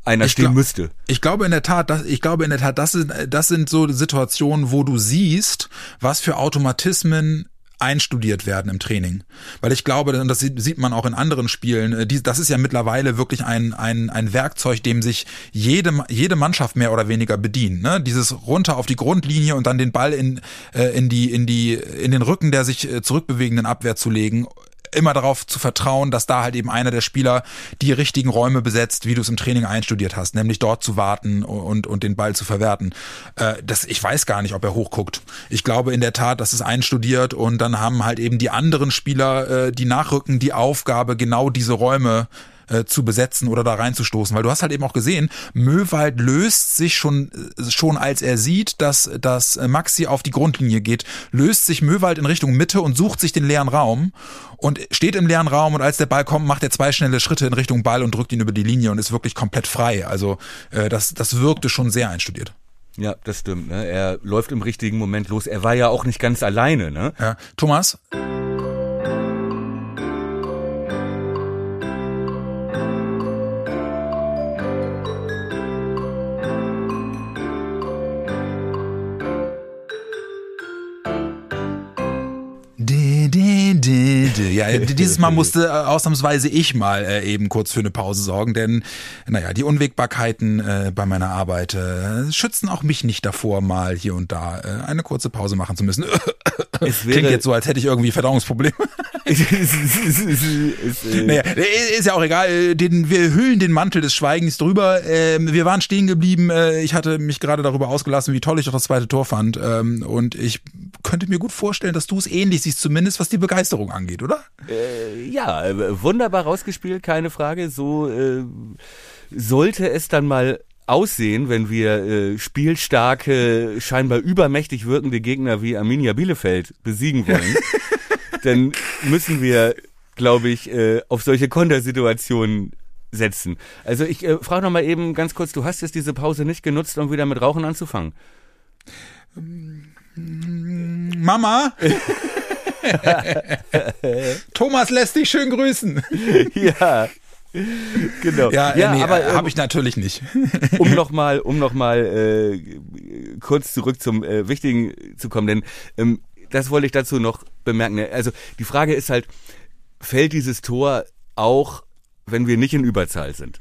einer Ich stehen glaub- müsste. Ich glaube in der Tat, dass, ich glaube in der Tat, das sind, das sind so Situationen, wo du siehst, was für Automatismen einstudiert werden im Training. Weil ich glaube, und das sieht, man auch in anderen Spielen, äh, das ist ja mittlerweile wirklich ein, ein, ein Werkzeug, dem sich jede, jede Mannschaft mehr oder weniger bedient. Ne? Dieses runter auf die Grundlinie und dann den Ball in, äh, in, die, in, die, in den Rücken der sich äh, zurückbewegenden Abwehr zu legen immer darauf zu vertrauen, dass da halt eben einer der Spieler die richtigen Räume besetzt, wie du es im Training einstudiert hast, nämlich dort zu warten und, und den Ball zu verwerten. Äh, das, ich weiß gar nicht, ob er hochguckt. Ich glaube in der Tat, das ist einstudiert und dann haben halt eben die anderen Spieler, äh, die nachrücken, die Aufgabe, genau diese Räume äh, zu besetzen oder da reinzustoßen, weil du hast halt eben auch gesehen, Möwald löst sich schon äh, schon als er sieht, dass dass äh, Maxi auf die Grundlinie geht, löst sich Möwald in Richtung Mitte und sucht sich den leeren Raum und steht im leeren Raum und als der Ball kommt, macht er zwei schnelle Schritte in Richtung Ball und drückt ihn über die Linie und ist wirklich komplett frei. Also äh, das das wirkte schon sehr einstudiert. Ja, das stimmt, ne? Er läuft im richtigen Moment los. Er war ja auch nicht ganz alleine, ne? Ja. Thomas, Ja, dieses Mal musste äh, ausnahmsweise ich mal äh, eben kurz für eine Pause sorgen, denn naja, die Unwägbarkeiten äh, bei meiner Arbeit äh, schützen auch mich nicht davor, mal hier und da äh, eine kurze Pause machen zu müssen. Klingt jetzt so, als hätte ich irgendwie Verdauungsprobleme. Naja, ist ja auch egal. äh, Den, wir hüllen den Mantel des Schweigens drüber. Ähm, wir waren stehen geblieben. Ich hatte mich gerade darüber ausgelassen, wie toll ich doch das zweite Tor fand. Ähm, und ich könnte mir gut vorstellen, dass du es ähnlich siehst, zumindest was die Begeisterung angeht, oder? Äh, ja, äh, wunderbar rausgespielt, keine Frage. So äh, sollte es dann mal aussehen, wenn wir äh, spielstarke, scheinbar übermächtig wirkende Gegner wie Arminia Bielefeld besiegen wollen. dann müssen wir, glaube ich, äh, auf solche Kontersituationen setzen. Also ich äh, frage noch mal eben ganz kurz, du hast jetzt diese Pause nicht genutzt, um wieder mit Rauchen anzufangen. Mama! Thomas lässt dich schön grüßen. ja. Genau. Ja, äh, nee, aber ähm, habe ich natürlich nicht. um nochmal, um noch mal, äh, kurz zurück zum äh, Wichtigen zu kommen, denn ähm, das wollte ich dazu noch bemerken. Also die Frage ist halt, fällt dieses Tor auch, wenn wir nicht in Überzahl sind?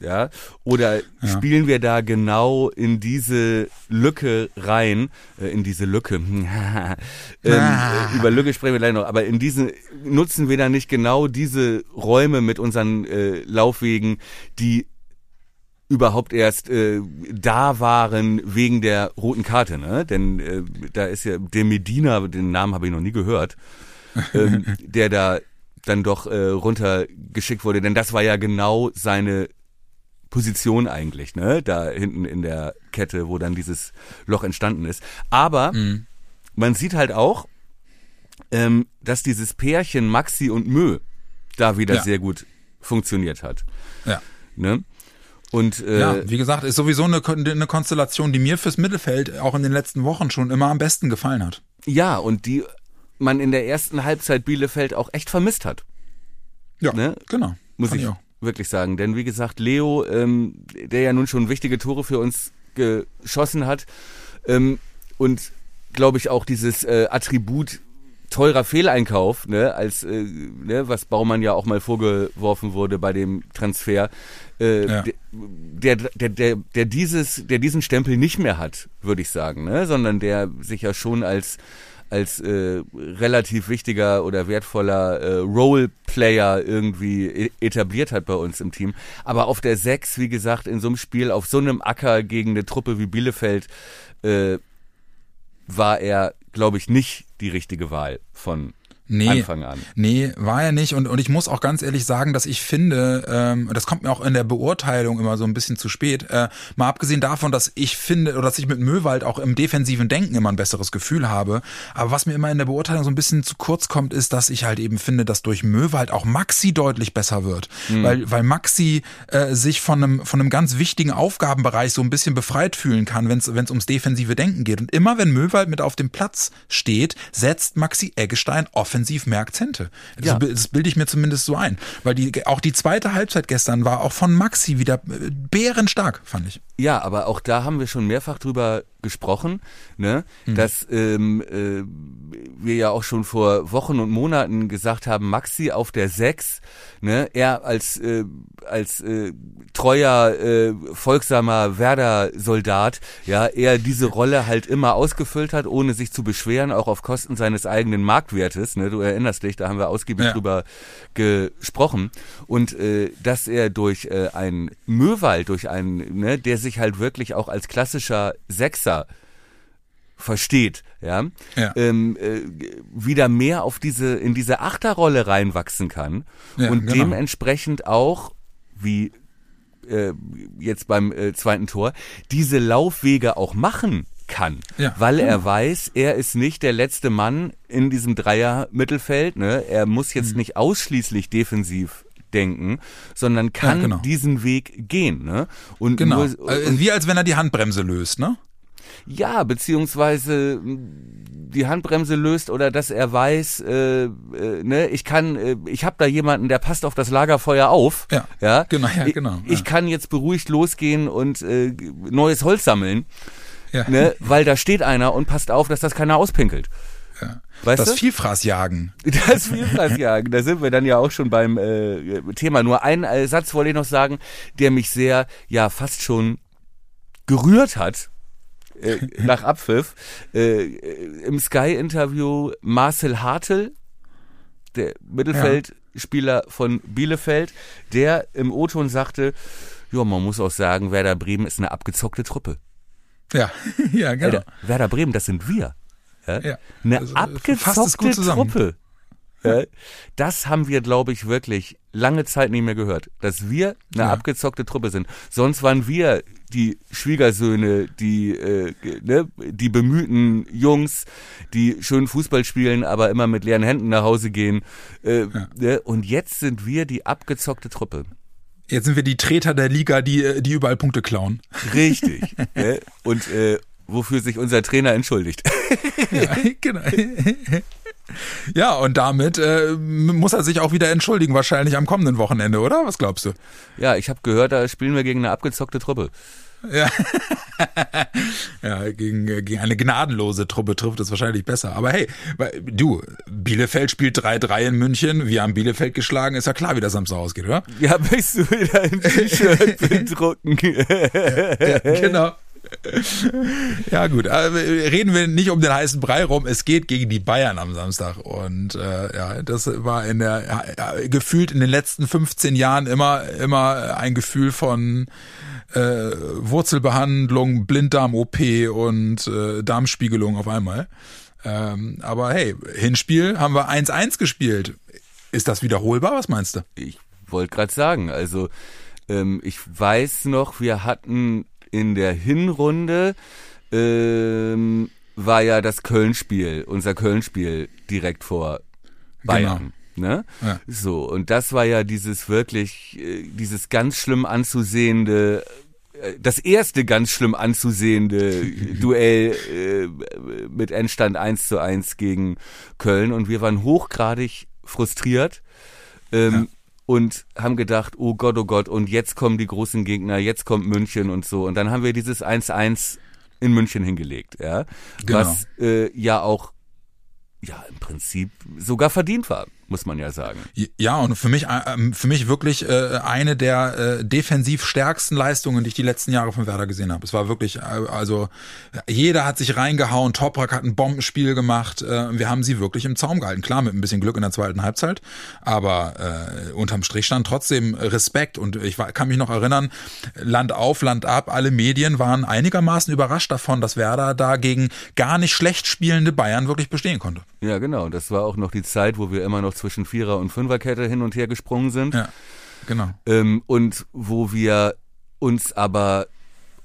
Ja, oder ja. spielen wir da genau in diese Lücke rein, äh, in diese Lücke. ähm, ah. Über Lücke sprechen wir gleich noch, aber in diesen nutzen wir da nicht genau diese Räume mit unseren äh, Laufwegen, die überhaupt erst äh, da waren wegen der roten Karte, ne? Denn äh, da ist ja der Medina, den Namen habe ich noch nie gehört, ähm, der da dann doch äh, runtergeschickt wurde, denn das war ja genau seine Position eigentlich, ne? Da hinten in der Kette, wo dann dieses Loch entstanden ist. Aber mhm. man sieht halt auch, ähm, dass dieses Pärchen Maxi und Mö da wieder ja. sehr gut funktioniert hat. Ja. Ne? Und äh, ja, wie gesagt, ist sowieso eine, eine Konstellation, die mir fürs Mittelfeld auch in den letzten Wochen schon immer am besten gefallen hat. Ja, und die man in der ersten Halbzeit Bielefeld auch echt vermisst hat. Ja, ne? genau. Muss ich, ich wirklich sagen. Denn wie gesagt, Leo, ähm, der ja nun schon wichtige Tore für uns geschossen hat ähm, und glaube ich auch dieses äh, Attribut teurer Fehleinkauf, ne, als äh, ne, was Baumann ja auch mal vorgeworfen wurde bei dem Transfer, äh, ja. der, der, der, der dieses, der diesen Stempel nicht mehr hat, würde ich sagen, ne, sondern der sich ja schon als als äh, relativ wichtiger oder wertvoller äh, Roleplayer irgendwie e-, etabliert hat bei uns im Team. Aber auf der Sechs, wie gesagt, in so einem Spiel, auf so einem Acker gegen eine Truppe wie Bielefeld, äh, war er, glaube ich, nicht die richtige Wahl von nee, Anfang an. Nee, war er nicht. Und, und ich muss auch ganz ehrlich sagen, dass ich finde, ähm, das kommt mir auch in der Beurteilung immer so ein bisschen zu spät, äh, mal abgesehen davon, dass ich finde, oder dass ich mit Möwald auch im defensiven Denken immer ein besseres Gefühl habe. Aber was mir immer in der Beurteilung so ein bisschen zu kurz kommt, ist, dass ich halt eben finde, dass durch Möwald auch Maxi deutlich besser wird. Mhm. Weil, weil Maxi äh, sich von einem, von einem ganz wichtigen Aufgabenbereich so ein bisschen befreit fühlen kann, wenn es ums defensive Denken geht. Und immer wenn Möwald mit auf dem Platz steht, setzt Maxi Eggestein offensiv offensiv mehr Akzente. Das, ja. das bilde ich mir zumindest so ein. Weil die, auch die zweite Halbzeit gestern war auch von Maxi wieder äh, bärenstark, fand ich. Ja, aber auch da haben wir schon mehrfach drüber gesprochen, ne, mhm. dass ähm, äh, wir ja auch schon vor Wochen und Monaten gesagt haben, Maxi auf der 6, ne, er als äh, als äh, treuer, äh, folgsamer Werder-Soldat, ja, er diese Rolle halt immer ausgefüllt hat, ohne sich zu beschweren, auch auf Kosten seines eigenen Marktwertes, ne, du erinnerst dich, da haben wir ausgiebig ja. drüber gesprochen und äh, dass er durch äh, einen Möwald, durch einen, ne, der sich halt wirklich auch als klassischer Sechser versteht, ja, ja. Ähm, äh, wieder mehr auf diese in diese Achterrolle reinwachsen kann ja, und genau. dementsprechend auch wie äh, jetzt beim äh, zweiten Tor diese Laufwege auch machen kann, ja, weil genau. er weiß, er ist nicht der letzte Mann in diesem Dreier Mittelfeld, ne? Er muss jetzt mhm. nicht ausschließlich defensiv denken, sondern kann ja, genau. diesen Weg gehen. Ne? Und genau. Nur, und äh, Wie als wenn er die Handbremse löst, ne? Ja, beziehungsweise die Handbremse löst oder dass er weiß, äh, äh, ne, ich kann, äh, ich habe da jemanden, der passt auf das Lagerfeuer auf. Ja, ja? genau, ja, genau. Ich, ich kann jetzt beruhigt losgehen und äh, neues Holz sammeln, ja. ne, weil da steht einer und passt auf, dass das keiner auspinkelt. Ja. Weißt das du? Vielfraßjagen. Das Vielfraßjagen, da sind wir dann ja auch schon beim äh, Thema. Nur einen äh, Satz wollte ich noch sagen, der mich sehr, ja, fast schon gerührt hat, äh, nach Abpfiff. Äh, Im Sky-Interview Marcel Hartl, der Mittelfeldspieler ja. von Bielefeld, der im O-Ton sagte, ja, man muss auch sagen, Werder Bremen ist eine abgezockte Truppe. Ja, ja, genau. Alter, Werder Bremen, das sind wir. Ja? ja. Eine also, abgezockte Truppe. Ja? Das haben wir, glaube ich, wirklich lange Zeit nicht mehr gehört, dass wir eine ja. abgezockte Truppe sind. Sonst waren wir die Schwiegersöhne, die, äh, ne, die bemühten Jungs, die schön Fußball spielen, aber immer mit leeren Händen nach Hause gehen. Äh, ja. ne? Und jetzt sind wir die abgezockte Truppe. Jetzt sind wir die Treter der Liga, die, äh, die überall Punkte klauen. Richtig. ne? Und äh, wofür sich unser Trainer entschuldigt. ja, genau. Ja, und damit äh, muss er sich auch wieder entschuldigen, wahrscheinlich am kommenden Wochenende, oder? Was glaubst du? Ja, ich habe gehört, da spielen wir gegen eine abgezockte Truppe. Ja, ja gegen, gegen eine gnadenlose Truppe trifft es wahrscheinlich besser. Aber hey, du, Bielefeld spielt 3-3 in München. Wir haben Bielefeld geschlagen. Ist ja klar, wie das Samstag ausgeht, oder? Ja, bist du wieder ein T-Shirt bedrucken. ja, genau. ja gut, reden wir nicht um den heißen Brei rum. Es geht gegen die Bayern am Samstag und äh, ja, das war in der ja, gefühlt in den letzten 15 Jahren immer immer ein Gefühl von äh, Wurzelbehandlung, Blinddarm-OP und äh, Darmspiegelung auf einmal. Ähm, aber hey, Hinspiel haben wir 1-1 gespielt. Ist das wiederholbar? Was meinst du? Ich wollte gerade sagen, also ähm, ich weiß noch, wir hatten in der Hinrunde ähm, war ja das Köln-Spiel, unser Köln-Spiel direkt vor Bayern. Genau. Ne? Ja. So, und das war ja dieses wirklich, äh, dieses ganz schlimm anzusehende, äh, das erste ganz schlimm anzusehende Duell äh, mit Endstand 1 zu 1 gegen Köln und wir waren hochgradig frustriert. Ähm, ja und haben gedacht, oh Gott, oh Gott, und jetzt kommen die großen Gegner, jetzt kommt München und so. Und dann haben wir dieses 1-1 in München hingelegt, ja. Genau. Was äh, ja auch ja im Prinzip sogar verdient war muss man ja sagen. Ja, und für mich, äh, ähm, für mich wirklich äh, eine der äh, defensiv stärksten Leistungen, die ich die letzten Jahre von Werder gesehen habe. Es war wirklich, also jeder hat sich reingehauen, Toprak hat ein Bombenspiel gemacht. wir haben sie wirklich im Zaum gehalten. Klar, mit ein bisschen Glück in der zweiten Halbzeit, aber äh, unterm Strich stand trotzdem Respekt. Und ich kann mich noch erinnern, Land auf, Land ab, alle Medien waren einigermaßen überrascht davon, dass Werder da gegen gar nicht schlecht spielende Bayern wirklich bestehen konnte. Ja, genau. Das war auch noch die Zeit, wo wir immer noch zwischen Vierer- und Fünferkette hin und her gesprungen sind. Ja, genau. Ähm, und wo wir uns aber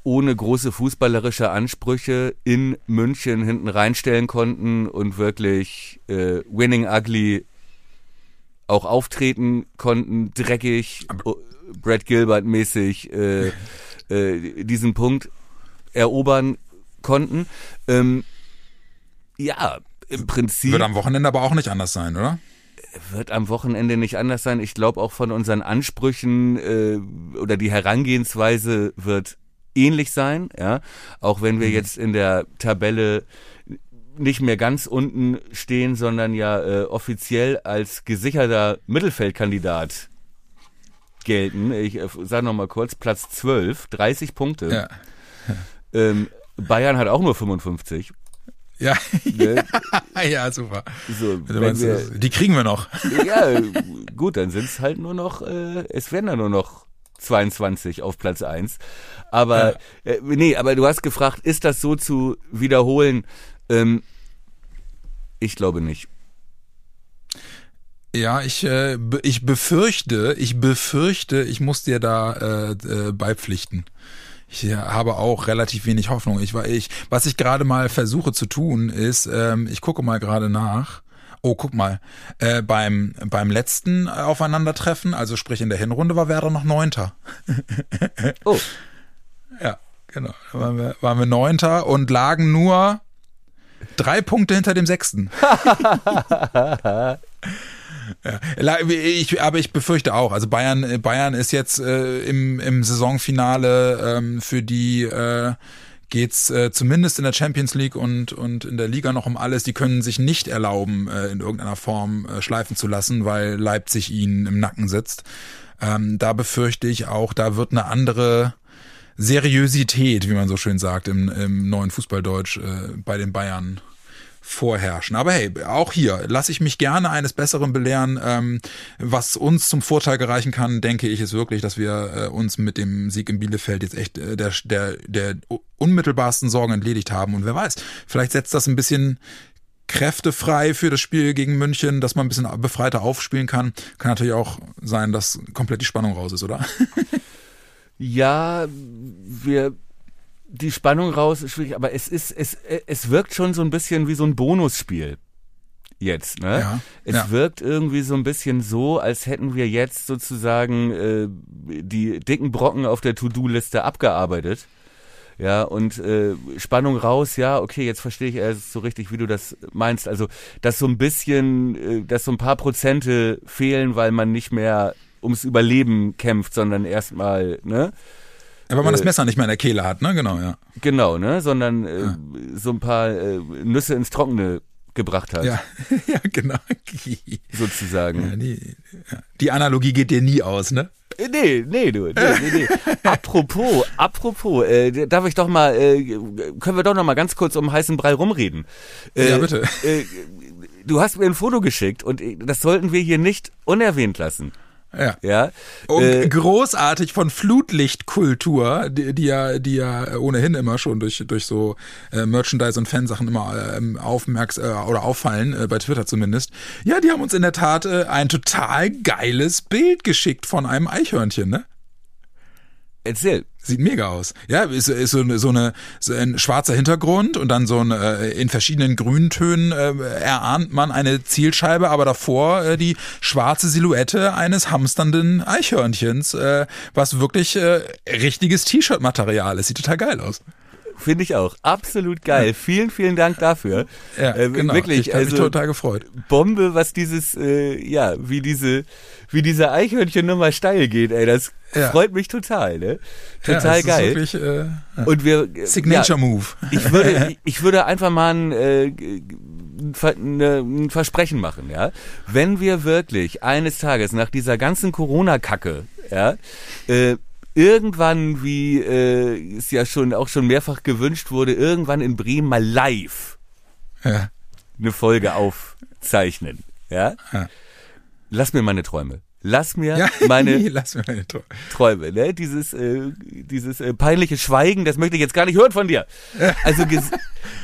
ohne große fußballerische Ansprüche in München hinten reinstellen konnten und wirklich äh, winning ugly auch auftreten konnten, dreckig, aber Brad Gilbert mäßig äh, äh, diesen Punkt erobern konnten. Ähm, ja, im Prinzip. Wird am Wochenende aber auch nicht anders sein, oder? Wird am Wochenende nicht anders sein. Ich glaube auch von unseren Ansprüchen äh, oder die Herangehensweise wird ähnlich sein, ja. Auch wenn wir mhm. jetzt in der Tabelle nicht mehr ganz unten stehen, sondern ja äh, offiziell als gesicherter Mittelfeldkandidat gelten. Ich äh, sage nochmal kurz, Platz 12, 30 Punkte. Ja. Ähm, Bayern hat auch nur 55. Ja, ne? ja, super. So, meinst, wir, die kriegen wir noch. ja, gut, dann sind es halt nur noch, äh, es werden dann nur noch 22 auf Platz 1. Aber, ja. äh, nee, aber du hast gefragt, ist das so zu wiederholen? Ähm, ich glaube nicht. Ja, ich, äh, ich befürchte, ich befürchte, ich muss dir da äh, äh, beipflichten ich habe auch relativ wenig Hoffnung. Ich war ich, was ich gerade mal versuche zu tun, ist, ähm, ich gucke mal gerade nach. Oh, guck mal, äh, beim beim letzten Aufeinandertreffen, also sprich in der Hinrunde, war Werder noch Neunter. oh, ja, genau. Da waren wir, waren wir Neunter und lagen nur drei Punkte hinter dem Sechsten. Ja. Ich, aber ich befürchte auch. Also Bayern, Bayern ist jetzt äh, im, im Saisonfinale ähm, für die äh, geht's äh, zumindest in der Champions League und und in der Liga noch um alles. Die können sich nicht erlauben, äh, in irgendeiner Form äh, schleifen zu lassen, weil Leipzig ihnen im Nacken sitzt. Ähm, da befürchte ich auch, da wird eine andere Seriosität, wie man so schön sagt im, im neuen Fußballdeutsch, äh, bei den Bayern vorherrschen. Aber hey, auch hier lasse ich mich gerne eines Besseren belehren. Ähm, was uns zum Vorteil gereichen kann, denke ich, ist wirklich, dass wir äh, uns mit dem Sieg in Bielefeld jetzt echt äh, der, der, der unmittelbarsten Sorgen entledigt haben. Und wer weiß, vielleicht setzt das ein bisschen Kräfte frei für das Spiel gegen München, dass man ein bisschen befreiter aufspielen kann. Kann natürlich auch sein, dass komplett die Spannung raus ist, oder? ja, wir die Spannung raus ist schwierig, aber es ist, es, es wirkt schon so ein bisschen wie so ein Bonusspiel. Jetzt, ne? Ja, es ja. wirkt irgendwie so ein bisschen so, als hätten wir jetzt sozusagen äh, die dicken Brocken auf der To-Do-Liste abgearbeitet. Ja, und äh, Spannung raus, ja, okay, jetzt verstehe ich erst so richtig, wie du das meinst. Also, dass so ein bisschen, äh, dass so ein paar Prozente fehlen, weil man nicht mehr ums Überleben kämpft, sondern erstmal, ne? Ja, weil man das Äh, Messer nicht mehr in der Kehle hat, ne? Genau, ja. Genau, ne? Sondern äh, so ein paar äh, Nüsse ins Trockene gebracht hat, Ja, ja genau. sozusagen. Ja, die, ja. die Analogie geht dir nie aus, ne? Äh, Nee, nee, du, nee, nee, nee. apropos, apropos, äh, darf ich doch mal, äh, können wir doch noch mal ganz kurz um heißen Brei rumreden? Äh, Ja, bitte. Äh, du hast mir ein Foto geschickt und äh, das sollten wir hier nicht unerwähnt lassen. Ja. Ja. Und Äh, großartig von Flutlichtkultur, die, die ja, die ja ohnehin immer schon durch durch so äh, Merchandise und Fansachen immer ähm, aufmerks äh, oder auffallen äh, bei Twitter zumindest. Ja, die haben uns in der Tat äh, ein total geiles Bild geschickt von einem Eichhörnchen, ne? erzähl. Sieht mega aus. Ja, ist, ist so, eine, so, eine, so ein schwarzer Hintergrund und dann so ein äh, in verschiedenen Grüntönen äh, erahnt man eine Zielscheibe, aber davor äh, die schwarze Silhouette eines hamsternden Eichhörnchens, äh, was wirklich äh, richtiges T-Shirt-Material ist. Sieht total geil aus. Finde ich auch. Absolut geil. Vielen, vielen Dank dafür. Ja, Äh, genau. Wirklich, ich habe mich also total gefreut. Bombe, was dieses, äh, ja, wie diese, wie diese Eichhörnchen-Nummer steil geht, ey. Das Ja. freut mich total, ne? Ja, Total ist geil. Wirklich, äh, ja. Und wir, Signature ja, Move. ich würde, ich würde einfach mal ein, äh, ne- ein Versprechen machen, ja. Wenn wir wirklich eines Tages nach dieser ganzen Corona-Kacke, ja, äh, irgendwann, wie äh, es ja schon auch schon mehrfach gewünscht wurde, irgendwann in Bremen mal live Ja. eine Folge aufzeichnen, ja. Ja. Lass mir meine Träume. Lass mir Ja, meine lass mir meine Tor. Träume, ne? Dieses, äh, dieses äh, peinliche Schweigen, das möchte ich jetzt gar nicht hören von dir. Also ges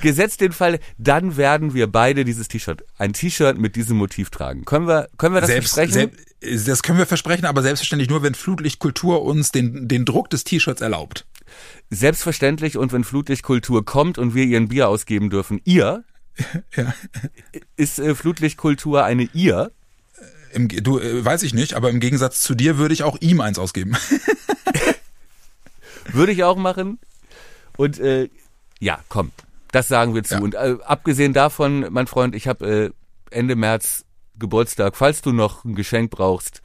gesetzt den Fall, dann werden wir beide dieses T-Shirt, ein T-Shirt mit diesem Motiv tragen. Können wir, können wir das Selbst, versprechen? selbst, das können wir versprechen, aber selbstverständlich nur, wenn Flutlichtkultur uns den, den Druck des T-Shirts erlaubt. Selbstverständlich und wenn Flutlichtkultur kommt und wir ihren Bier ausgeben dürfen, ihr, Ja. ist äh, Flutlichtkultur eine ihr? Im, du, äh, weiß ich nicht, aber im Gegensatz zu dir würde ich auch ihm eins ausgeben. Würde ich auch machen. Und äh, ja, komm, das sagen wir zu. Ja. Und äh, abgesehen davon, mein Freund, ich habe äh, Ende März Geburtstag. Falls du noch ein Geschenk brauchst,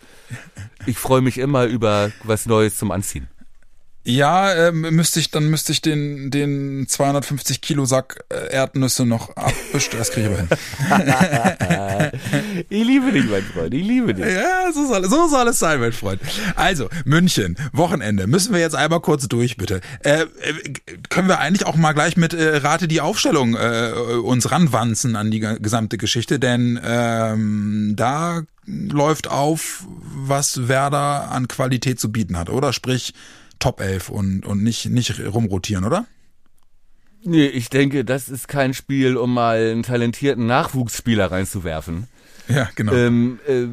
ich freue mich immer über was Neues zum Anziehen. Ja, ähm, müsste ich, dann müsste ich den, den 250 Kilo Sack äh, Erdnüsse noch abbestellen. Das kriege ich aber hin. Ich liebe dich, mein Freund, ich liebe dich. Ja, so soll, so soll es sein, mein Freund. Also, München, Wochenende. Müssen wir jetzt einmal kurz durch, bitte. Äh, äh, können wir eigentlich auch mal gleich mit äh, Rate die Aufstellung äh, uns ranwanzen an die ge- gesamte Geschichte, denn ähm, da läuft auf, was Werder an Qualität zu bieten hat, oder? Sprich, Top 11 und, und nicht, nicht rumrotieren, oder? Nee, ich denke, das ist kein Spiel, um mal einen talentierten Nachwuchsspieler reinzuwerfen. Ja, genau. Ähm, äh,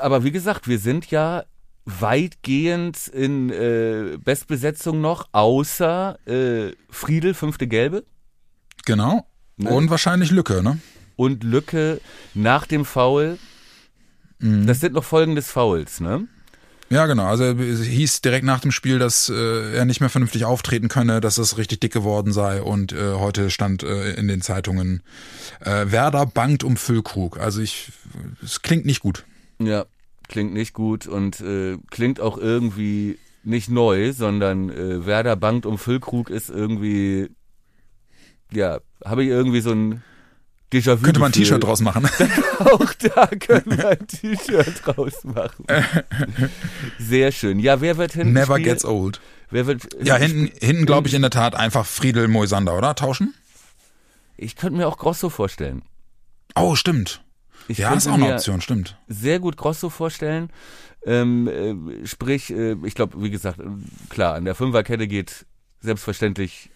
aber wie gesagt, wir sind ja weitgehend in äh, Bestbesetzung noch, außer äh, Friedel, fünfte Gelbe. genau. ne? Und wahrscheinlich Lücke, ne? und Lücke nach dem Foul. Mhm. Das sind noch Folgen des Fouls, ne? Ja, genau. Also es hieß direkt nach dem Spiel, dass äh, er nicht mehr vernünftig auftreten könne, dass es richtig dick geworden sei und äh, heute stand äh, in den Zeitungen äh, Werder bangt um Füllkrug. Also ich, es klingt nicht gut. Ja, klingt nicht gut und äh, klingt auch irgendwie nicht neu, sondern äh, Werder bangt um Füllkrug ist irgendwie, ja, habe ich irgendwie so ein. Könnte man ein. T-Shirt draus machen. Auch da können wir ein T-Shirt draus machen. Sehr schön. Ja, wer wird hinten Never spielen? gets old. Wer wird Ja, hinten, hinten glaube ich in der Tat einfach Friedel Moisander, oder? Tauschen? Ich könnte mir auch Grosso vorstellen. Oh, stimmt. Ich Ja, ist auch eine Option, stimmt. sehr gut Grosso vorstellen. Ähm, äh, sprich, äh, ich glaube, wie gesagt, äh, klar, an der Fünferkette geht selbstverständlich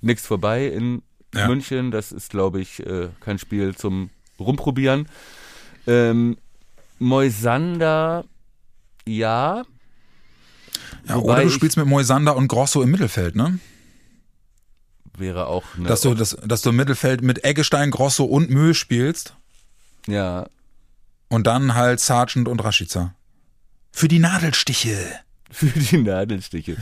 nichts vorbei in Ja. München. Das ist, glaube ich, äh, kein Spiel zum Rumprobieren. Ähm, Moisander, ja. Ja, Wobei oder du spielst mit Moisander und Grosso im Mittelfeld, ne? Wäre auch eine, Dass du, das, dass du im Mittelfeld mit Eggestein, Grosso und Mühl spielst ja, und dann halt Sargent und Rashica. Für die Nadelstiche. Für die Nadelstiche.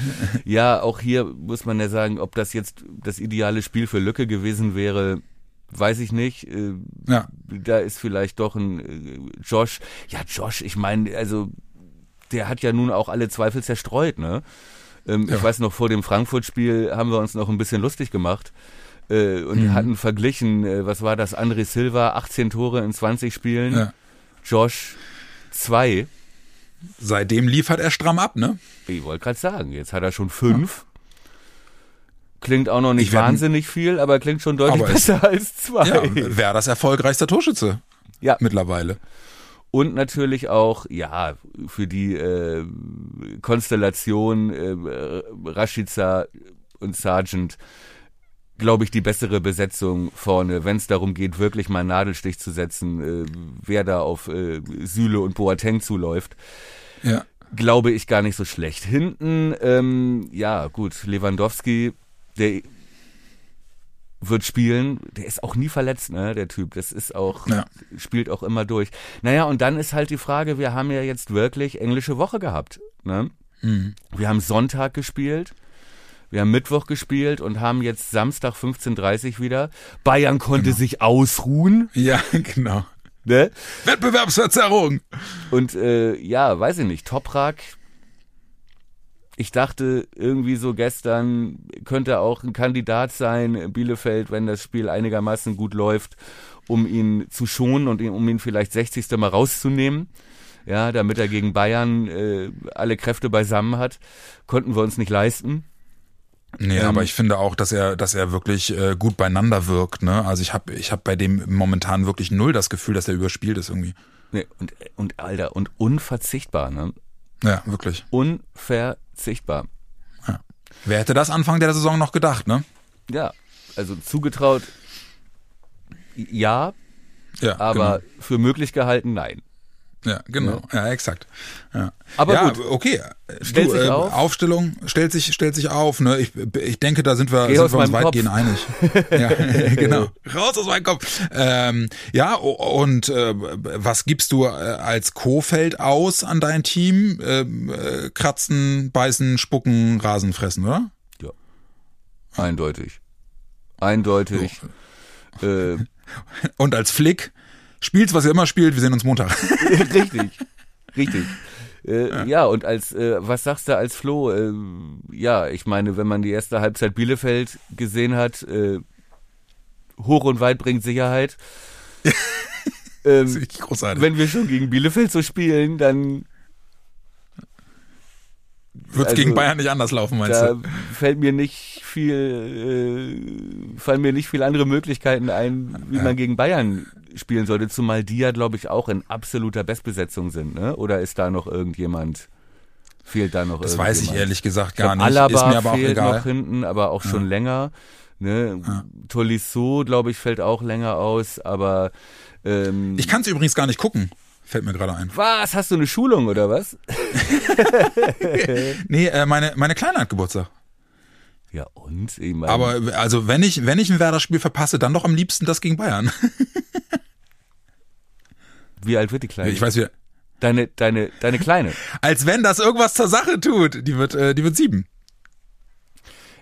ja, auch hier muss man ja sagen, ob das jetzt das ideale Spiel für Lücke gewesen wäre, weiß ich nicht. Äh, Ja. da ist vielleicht doch ein äh, Josh. Ja, Josh, ich meine, also der hat ja nun auch alle Zweifel zerstreut, ne? Ähm, Ja. Ich weiß noch, vor dem Frankfurt-Spiel haben wir uns noch ein bisschen lustig gemacht äh, und Mhm. hatten verglichen, äh, was war das, André Silva, 18 Tore in 20 Spielen, Ja. Josh 2. Seitdem liefert er stramm ab, ne? Ich wollte gerade sagen, jetzt hat er schon fünf. Klingt auch noch nicht Ich werd- wahnsinnig viel, aber klingt schon deutlich Aber es- besser als zwei. Ja, wäre das erfolgreichster Torschütze Ja. mittlerweile. Und natürlich auch, ja, für die äh, Konstellation äh, Rashica und Sargent, glaube ich, die bessere Besetzung vorne, wenn es darum geht, wirklich mal einen Nadelstich zu setzen, äh, wer da auf äh, Süle und Boateng zuläuft. Ja. glaube ich gar nicht so schlecht. Hinten, ähm, ja, gut, Lewandowski, der wird spielen, der ist auch nie verletzt, ne, der Typ. Das ist auch, Ja. spielt auch immer durch. Naja, und dann ist halt die Frage, wir haben ja jetzt wirklich englische Woche gehabt. Ne? Mhm. Wir haben Sonntag gespielt. Wir haben Mittwoch gespielt und haben jetzt Samstag 15.30 wieder. Bayern konnte Genau. sich ausruhen. Ja, genau. Ne? Wettbewerbsverzerrung. Und äh, ja, weiß ich nicht, Toprak. Ich dachte irgendwie so gestern könnte auch ein Kandidat sein, Bielefeld, wenn das Spiel einigermaßen gut läuft, um ihn zu schonen und ihn, um ihn vielleicht 60. mal rauszunehmen. Ja, damit er gegen Bayern äh, alle Kräfte beisammen hat, konnten wir uns nicht leisten. Nee, Ähm, aber ich finde auch, dass er, dass er wirklich äh, gut beieinander wirkt. Ne? Also ich habe ich hab bei dem momentan wirklich null das Gefühl, dass er überspielt ist irgendwie. Nee, und, und Alter, und unverzichtbar, ne? Ja, wirklich. Unverzichtbar. Wer hätte das Anfang der Saison noch gedacht, ne? Ja, also zugetraut, ja, Ja, aber für möglich gehalten, nein. Genau. Ja, genau. Ja, exakt. Ja, Aber ja, gut. okay. Stellt du, sich äh, auf. Aufstellung stellt sich, stellt sich auf. Ne? Ich, ich denke, da sind wir, Geh sind wir uns weitgehend einig. Ja, genau. Raus aus meinem Kopf. Ähm, ja, und äh, was gibst du äh, als Kofeld aus an dein Team? Ähm, äh, kratzen, beißen, spucken, Rasen fressen, oder? Ja. Eindeutig. Eindeutig. Äh, Und als Flick spielt's, was ihr immer spielt. Wir sehen uns Montag. richtig. Richtig. Äh, ja. und als, äh, was sagst du als Flo? Äh, ja, ich meine, wenn man die erste Halbzeit Bielefeld gesehen hat, äh, hoch und weit bringt Sicherheit. ähm, großartig. wenn wir schon gegen Bielefeld so spielen, dann Wird's also, gegen Bayern nicht anders laufen, meinst da du? fällt mir nicht viel, äh, fallen mir nicht viel andere Möglichkeiten ein, wie man gegen Bayern spielen sollte, zumal die ja, glaube ich, auch in absoluter Bestbesetzung sind, ne? Oder ist da noch irgendjemand, fehlt da noch Das irgendjemand? weiß ich ehrlich gesagt gar nicht. Alaba Ist mir aber auch fehlt egal. noch hinten, aber auch schon länger. Ne? Tolisso, glaube ich, fällt auch länger aus, aber ähm, Ich kann es übrigens gar nicht gucken. Fällt mir gerade ein. was, hast du eine Schulung oder was? Nee, äh, meine, meine Kleine hat Geburtstag. Ja und? Ich meine, Aber also wenn ich, wenn ich ein Werder-Spiel verpasse, dann doch am liebsten das gegen Bayern. wie alt wird die Kleine? Ich weiß wieder. Deine, deine, deine Kleine. Als wenn das irgendwas zur Sache tut. Die wird, äh, die wird sieben.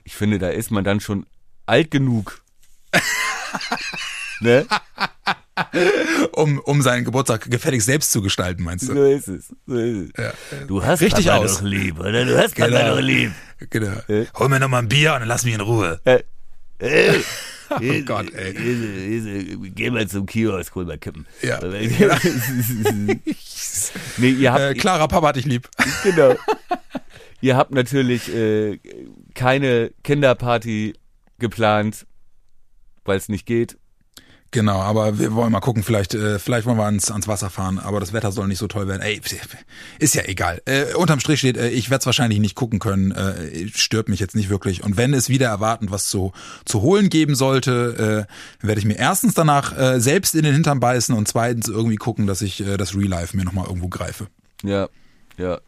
Ich finde, da ist man dann schon alt genug. ne? Um, um seinen Geburtstag gefälligst selbst zu gestalten, meinst du? So ist es. So ist es. Du hast Richtig Papa aus. doch lieb, oder? Du hast Papa Genau. doch lieb. Genau. Äh. Hol mir noch mal ein Bier und dann lass mich in Ruhe. Äh, äh, Oh Gott, ey. Geh mal zum Kiosk, hol mal Kippen. Ja. nee, ihr habt, Äh, Clara, Papa hat dich lieb. genau. Ihr habt natürlich äh, keine Kinderparty geplant, weil es nicht geht. Genau, aber wir wollen mal gucken, vielleicht, äh, vielleicht wollen wir ans, ans Wasser fahren, aber das Wetter soll nicht so toll werden. Ey, ist ja egal. Äh, unterm Strich steht, äh, ich werde es wahrscheinlich nicht gucken können, äh, stört mich jetzt nicht wirklich. Und wenn es wieder erwartend was zu, zu holen geben sollte, äh, werde ich mir erstens danach äh, selbst in den Hintern beißen und zweitens irgendwie gucken, dass ich äh, das Real Life mir nochmal irgendwo greife. Ja, ja.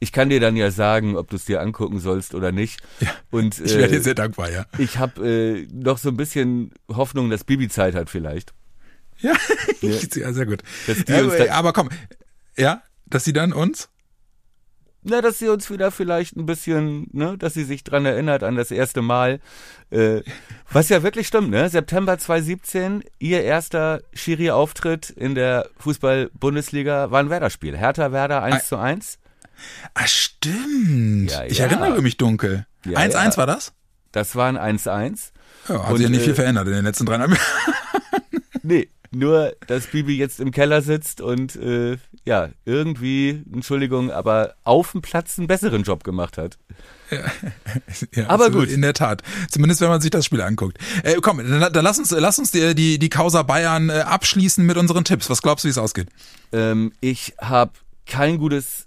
Ich kann dir dann ja sagen, ob du es dir angucken sollst oder nicht. Ja, Und Ich wäre äh, dir sehr dankbar, ja. ich habe äh, noch so ein bisschen Hoffnung, dass Bibi Zeit hat vielleicht. Ja, Ja. ja sehr gut. Aber, aber komm, ja, dass sie dann uns? Na, dass sie uns wieder vielleicht ein bisschen, ne, dass sie sich dran erinnert an das erste Mal. Äh, was ja wirklich stimmt, ne? September 2017, ihr erster Schiri-Auftritt in der Fußball-Bundesliga war ein Werder-Spiel. Hertha Werder 1 zu 1. Ah, stimmt. Ja, ich ja. erinnere mich dunkel. Ja, 1-1 ja. war das? Das war ein 1-1. Ja, hat Und, sich ja nicht viel äh, verändert in den letzten dreieinhalb Jahren. Nee, nur, dass Bibi jetzt im Keller sitzt und äh, ja, irgendwie, Entschuldigung, aber auf dem Platz einen besseren Job gemacht hat. Ja, Aber so gut. In der Tat. Zumindest wenn man sich das Spiel anguckt. Äh, komm, dann, dann lass uns, lass uns die, die, die Causa Bayern äh, abschließen mit unseren Tipps. Was glaubst du, wie es ausgeht? Ähm, ich habe kein gutes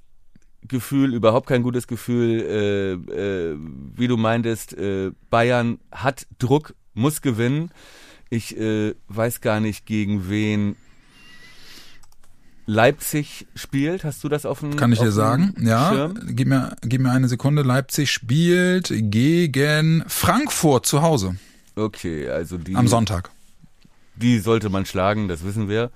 Gefühl, überhaupt kein gutes Gefühl, äh, äh, wie du meintest, äh, Bayern hat Druck, muss gewinnen. Ich äh, weiß gar nicht, gegen wen Leipzig spielt. Hast du das auf dem Kann ich dir sagen? Ja. Schirm? Gib mir, gib mir eine Sekunde. Leipzig spielt gegen Frankfurt zu Hause Okay, also die, am Sonntag. Die sollte man schlagen, das wissen wir.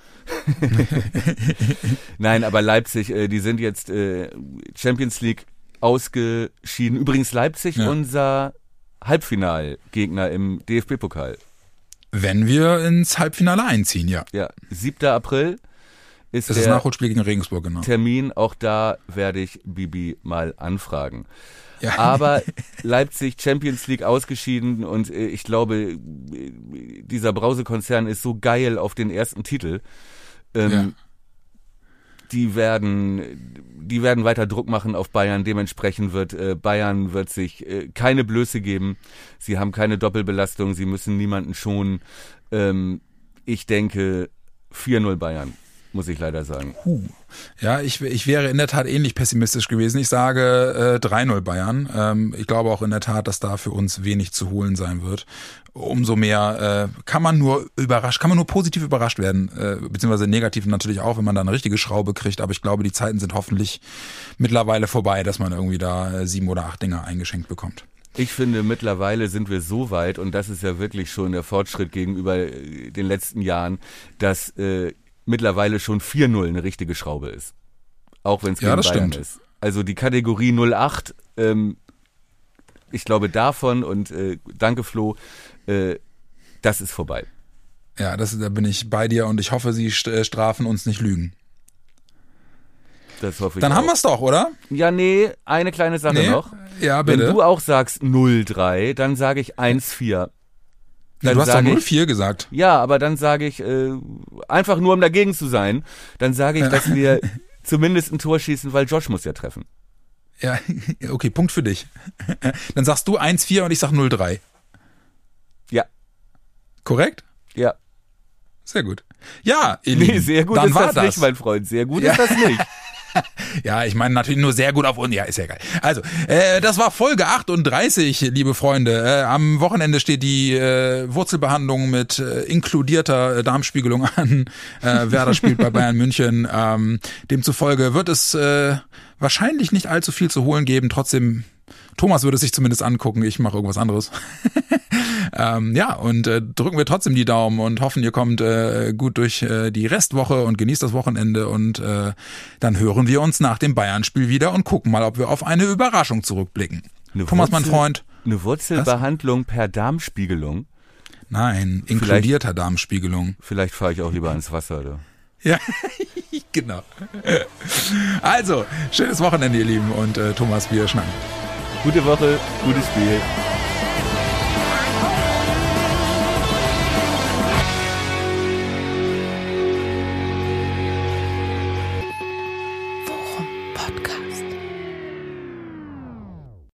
Nein, aber Leipzig, äh, die sind jetzt äh, Champions League ausgeschieden. Übrigens Leipzig Ja. unser Halbfinalgegner im DFB-Pokal. Wenn wir ins Halbfinale einziehen, ja. Ja, 7. April ist Das ist der Nachholspiel gegen Regensburg, genau. Termin. Auch da werde ich Bibi mal anfragen. Ja. Aber Leipzig Champions League ausgeschieden und äh, ich glaube, äh, dieser Brause-Konzern ist so geil auf den ersten Titel. Ähm, Ja. Die werden, die werden weiter Druck machen auf Bayern. Dementsprechend wird äh, Bayern wird sich äh, keine Blöße geben. Sie haben keine Doppelbelastung. Sie müssen niemanden schonen. Ähm, ich denke 4-0 Bayern, muss ich leider sagen. Puh. Ja, ich, ich wäre in der Tat ähnlich pessimistisch gewesen. Ich sage äh, 3-0 Bayern. Ähm, ich glaube auch in der Tat, dass da für uns wenig zu holen sein wird. Umso mehr äh, kann man nur überrascht, kann man nur positiv überrascht werden, äh, beziehungsweise negativ natürlich auch, wenn man da eine richtige Schraube kriegt. Aber ich glaube, die Zeiten sind hoffentlich mittlerweile vorbei, dass man irgendwie da äh, sieben oder acht Dinger eingeschenkt bekommt. Ich finde, mittlerweile sind wir so weit, und das ist ja wirklich schon der Fortschritt gegenüber äh, den letzten Jahren, dass äh, mittlerweile schon 4-0 eine richtige Schraube ist. Auch wenn es Ja, gegen das Bayern stimmt. ist. Also die Kategorie 08, ähm, ich glaube davon, und äh, danke Flo, äh, das ist vorbei. Ja, das, da bin ich bei dir und ich hoffe, sie äh, strafen uns nicht Lügen. Das hoffe ich Dann auch. haben wir's doch, oder? Ja, nee, eine kleine Sache Nee? noch. Ja, Wenn bitte. du auch sagst 0-3, dann sage ich 1-4. Dann du hast doch sage ich, 0-4 gesagt. Ja, aber dann sage ich, äh, einfach nur um dagegen zu sein, dann sage ich, dass wir zumindest ein Tor schießen, weil Josh muss ja treffen. Ja, okay, Punkt für dich. Dann sagst du 1-4 und ich sag 0-3. Ja, Korrekt? ja. Sehr gut. Ja, ihr Nee, sehr gut dann ist war das, das. nicht, mein Freund. Sehr gut Ja. ist das nicht. Ja, ich meine natürlich nur sehr gut auf uns. Ja, ist ja geil. Also, äh, das war Folge 38, liebe Freunde. Äh, am Wochenende steht die äh, Wurzelbehandlung mit äh, inkludierter äh, Darmspiegelung an. Äh, Werder spielt bei Bayern München. Ähm, demzufolge wird es äh, wahrscheinlich nicht allzu viel zu holen geben. Trotzdem, Thomas würde sich zumindest angucken. Ich mache irgendwas anderes. Ähm, ja, und äh, drücken wir trotzdem die Daumen und hoffen, ihr kommt äh, gut durch äh, die Restwoche und genießt das Wochenende und äh, dann hören wir uns nach dem Bayern-Spiel wieder und gucken mal, ob wir auf eine Überraschung zurückblicken. Eine Thomas, mein Wurzel- Freund. Eine Wurzelbehandlung per Darmspiegelung. Nein, inkludierter Darmspiegelung. Vielleicht fahre ich auch lieber ans Wasser. Oder? Ja, genau. Also, schönes Wochenende, ihr Lieben. Und äh, Thomas, wir schnacken. Gute Woche, gutes Spiel.